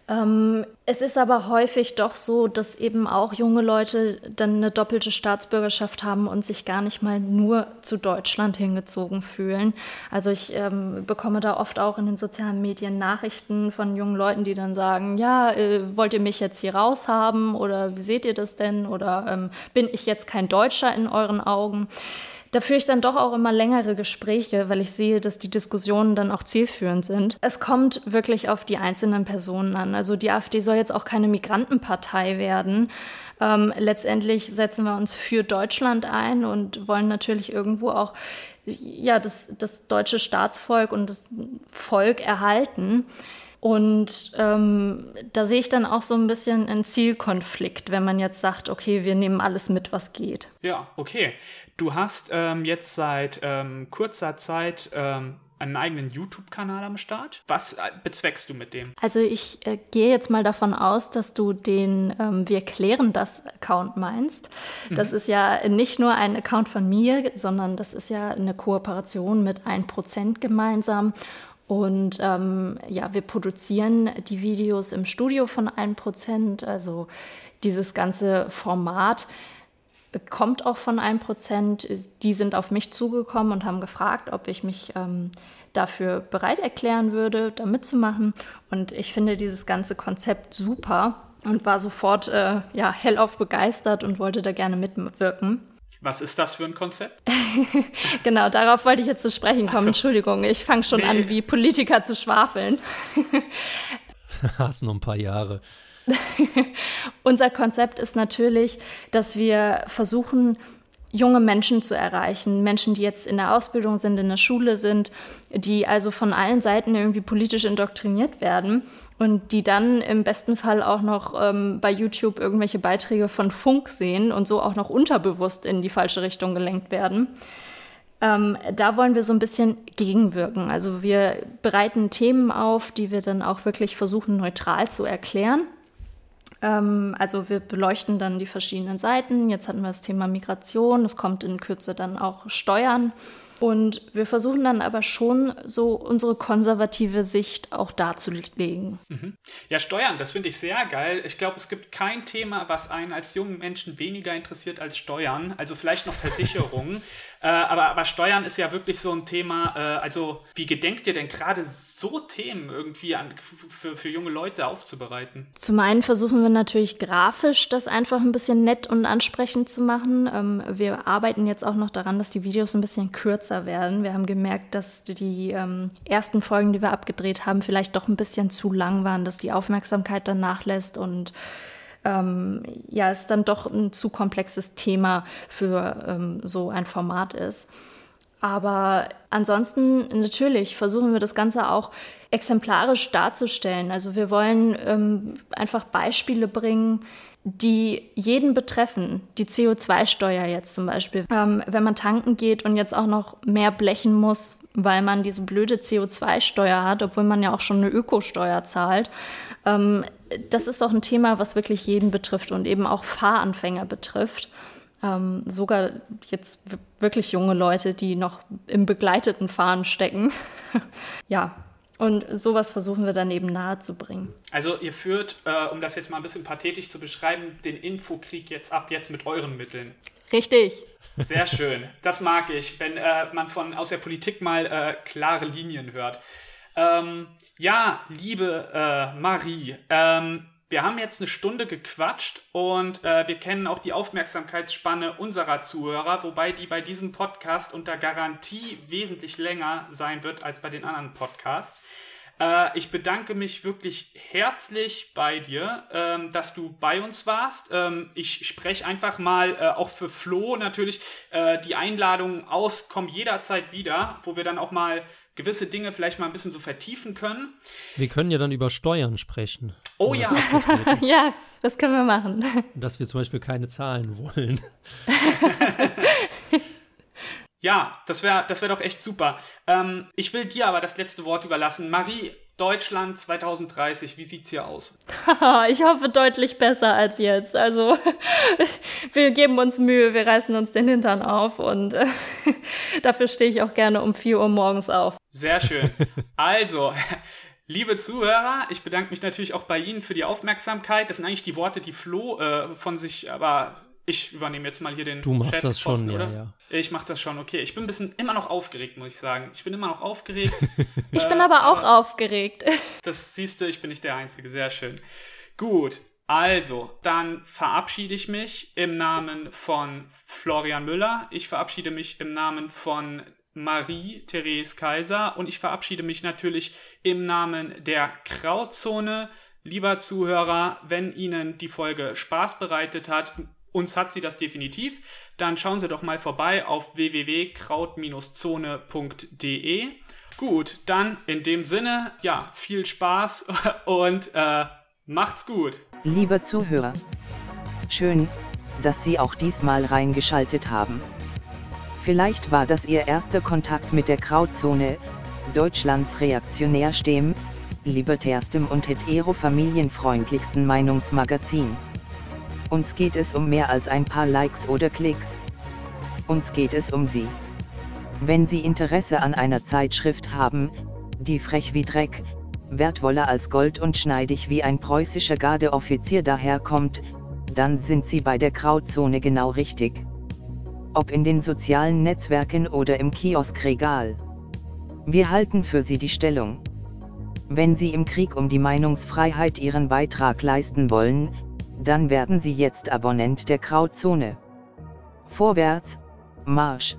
[SPEAKER 2] Ähm, es ist aber häufig doch so, dass eben auch junge Leute dann eine doppelte Staatsbürgerschaft haben und sich gar nicht mal nur zu Deutschland hingezogen fühlen. Also ich ähm, bekomme da oft auch in den sozialen Medien Nachrichten von jungen Leuten, die dann sagen, ja, äh, wollt ihr mich jetzt hier raushaben oder wie seht ihr das denn oder ähm, bin ich jetzt kein Deutscher in euren Augen? Da führe ich dann doch auch immer längere Gespräche, weil ich sehe, dass die Diskussionen dann auch zielführend sind. Es kommt wirklich auf die einzelnen Personen an. Also die AfD soll jetzt auch keine Migrantenpartei werden. Ähm, letztendlich setzen wir uns für Deutschland ein und wollen natürlich irgendwo auch ja, das, das deutsche Staatsvolk und das Volk erhalten. Und ähm, da sehe ich dann auch so ein bisschen einen Zielkonflikt, wenn man jetzt sagt, okay, wir nehmen alles mit, was geht.
[SPEAKER 1] Ja, okay. Du hast ähm, jetzt seit ähm, kurzer Zeit ähm, einen eigenen YouTube-Kanal am Start. Was äh, bezweckst du mit dem?
[SPEAKER 2] Also ich äh, gehe jetzt mal davon aus, dass du den ähm, Wir klären das Account meinst. Das mhm. ist ja nicht nur ein Account von mir, sondern das ist ja eine Kooperation mit 1% gemeinsam. Und ähm, ja, wir produzieren die Videos im Studio von 1%. Also dieses ganze Format kommt auch von 1%. Die sind auf mich zugekommen und haben gefragt, ob ich mich ähm, dafür bereit erklären würde, da mitzumachen. Und ich finde dieses ganze Konzept super und war sofort äh, ja, hellauf begeistert und wollte da gerne mitwirken.
[SPEAKER 1] Was ist das für ein Konzept?
[SPEAKER 2] genau, darauf wollte ich jetzt zu sprechen kommen. So. Entschuldigung, ich fange schon nee. an, wie Politiker zu schwafeln.
[SPEAKER 4] Hast noch ein paar Jahre.
[SPEAKER 2] Unser Konzept ist natürlich, dass wir versuchen, junge Menschen zu erreichen, Menschen, die jetzt in der Ausbildung sind, in der Schule sind, die also von allen Seiten irgendwie politisch indoktriniert werden und die dann im besten Fall auch noch ähm, bei YouTube irgendwelche Beiträge von Funk sehen und so auch noch unterbewusst in die falsche Richtung gelenkt werden. Ähm, da wollen wir so ein bisschen gegenwirken. Also wir bereiten Themen auf, die wir dann auch wirklich versuchen neutral zu erklären also wir beleuchten dann die verschiedenen Seiten. Jetzt hatten wir das Thema Migration, es kommt in Kürze dann auch Steuern. Und wir versuchen dann aber schon so unsere konservative Sicht auch darzulegen.
[SPEAKER 1] Mhm. Ja, Steuern, das finde ich sehr geil. Ich glaube, es gibt kein Thema, was einen als jungen Menschen weniger interessiert als Steuern. Also vielleicht noch Versicherungen. äh, aber, aber Steuern ist ja wirklich so ein Thema. Äh, also wie gedenkt ihr denn gerade so Themen irgendwie an, für, für junge Leute aufzubereiten?
[SPEAKER 2] Zum einen versuchen wir natürlich grafisch das einfach ein bisschen nett und ansprechend zu machen. Ähm, wir arbeiten jetzt auch noch daran, dass die Videos ein bisschen kürzer werden. Wir haben gemerkt, dass die ähm, ersten Folgen, die wir abgedreht haben, vielleicht doch ein bisschen zu lang waren, dass die Aufmerksamkeit dann nachlässt und ähm, ja, es dann doch ein zu komplexes Thema für ähm, so ein Format ist. Aber ansonsten natürlich versuchen wir das Ganze auch exemplarisch darzustellen. Also wir wollen ähm, einfach Beispiele bringen, die jeden betreffen. Die CO2-Steuer jetzt zum Beispiel. Ähm, wenn man tanken geht und jetzt auch noch mehr blechen muss, weil man diese blöde CO2-Steuer hat, obwohl man ja auch schon eine Ökosteuer zahlt. Ähm, das ist auch ein Thema, was wirklich jeden betrifft und eben auch Fahranfänger betrifft. Ähm, sogar jetzt wirklich junge Leute, die noch im begleiteten Fahren stecken. ja, und sowas versuchen wir dann eben nahezubringen.
[SPEAKER 1] Also ihr führt, äh, um das jetzt mal ein bisschen pathetisch zu beschreiben, den Infokrieg jetzt ab jetzt mit euren Mitteln.
[SPEAKER 2] Richtig.
[SPEAKER 1] Sehr schön. Das mag ich, wenn äh, man von aus der Politik mal äh, klare Linien hört. Ähm, ja, liebe äh, Marie, ähm, wir haben jetzt eine Stunde gequatscht und äh, wir kennen auch die Aufmerksamkeitsspanne unserer Zuhörer, wobei die bei diesem Podcast unter Garantie wesentlich länger sein wird als bei den anderen Podcasts. Äh, ich bedanke mich wirklich herzlich bei dir, ähm, dass du bei uns warst. Ähm, ich spreche einfach mal äh, auch für Flo natürlich äh, die Einladung aus, komm jederzeit wieder, wo wir dann auch mal gewisse Dinge vielleicht mal ein bisschen so vertiefen können.
[SPEAKER 4] Wir können ja dann über Steuern sprechen.
[SPEAKER 1] Oh ja.
[SPEAKER 2] ja, das können wir machen.
[SPEAKER 4] Dass wir zum Beispiel keine Zahlen wollen.
[SPEAKER 1] ja, das wäre das wär doch echt super. Ähm, ich will dir aber das letzte Wort überlassen. Marie, Deutschland 2030, wie sieht's hier aus?
[SPEAKER 2] ich hoffe deutlich besser als jetzt. Also wir geben uns Mühe, wir reißen uns den Hintern auf und äh, dafür stehe ich auch gerne um 4 Uhr morgens auf.
[SPEAKER 1] Sehr schön. Also, liebe Zuhörer, ich bedanke mich natürlich auch bei Ihnen für die Aufmerksamkeit. Das sind eigentlich die Worte, die Flo äh, von sich aber ich übernehme jetzt mal hier den
[SPEAKER 4] Du machst das schon, oder? Ja, ja.
[SPEAKER 1] Ich mach das schon, okay. Ich bin ein bisschen immer noch aufgeregt, muss ich sagen. Ich bin immer noch aufgeregt.
[SPEAKER 2] ich äh, bin aber auch aber aufgeregt.
[SPEAKER 1] Das siehst du, ich bin nicht der Einzige. Sehr schön. Gut. Also, dann verabschiede ich mich im Namen von Florian Müller. Ich verabschiede mich im Namen von Marie-Therese Kaiser und ich verabschiede mich natürlich im Namen der Krautzone. Lieber Zuhörer, wenn Ihnen die Folge Spaß bereitet hat, uns hat sie das definitiv. Dann schauen Sie doch mal vorbei auf www.kraut-zone.de. Gut, dann in dem Sinne, ja, viel Spaß und äh, macht's gut.
[SPEAKER 3] Liebe Zuhörer, schön, dass Sie auch diesmal reingeschaltet haben. Vielleicht war das Ihr erster Kontakt mit der Krautzone, Deutschlands reaktionärstem, libertärstem und hetero-familienfreundlichsten Meinungsmagazin. Uns geht es um mehr als ein paar Likes oder Klicks. Uns geht es um Sie. Wenn Sie Interesse an einer Zeitschrift haben, die frech wie Dreck, wertvoller als Gold und schneidig wie ein preußischer Gardeoffizier daherkommt, dann sind Sie bei der Krautzone genau richtig. Ob in den sozialen Netzwerken oder im Kioskregal. Wir halten für Sie die Stellung. Wenn Sie im Krieg um die Meinungsfreiheit Ihren Beitrag leisten wollen, dann werden Sie jetzt Abonnent der Krautzone. Vorwärts, Marsch!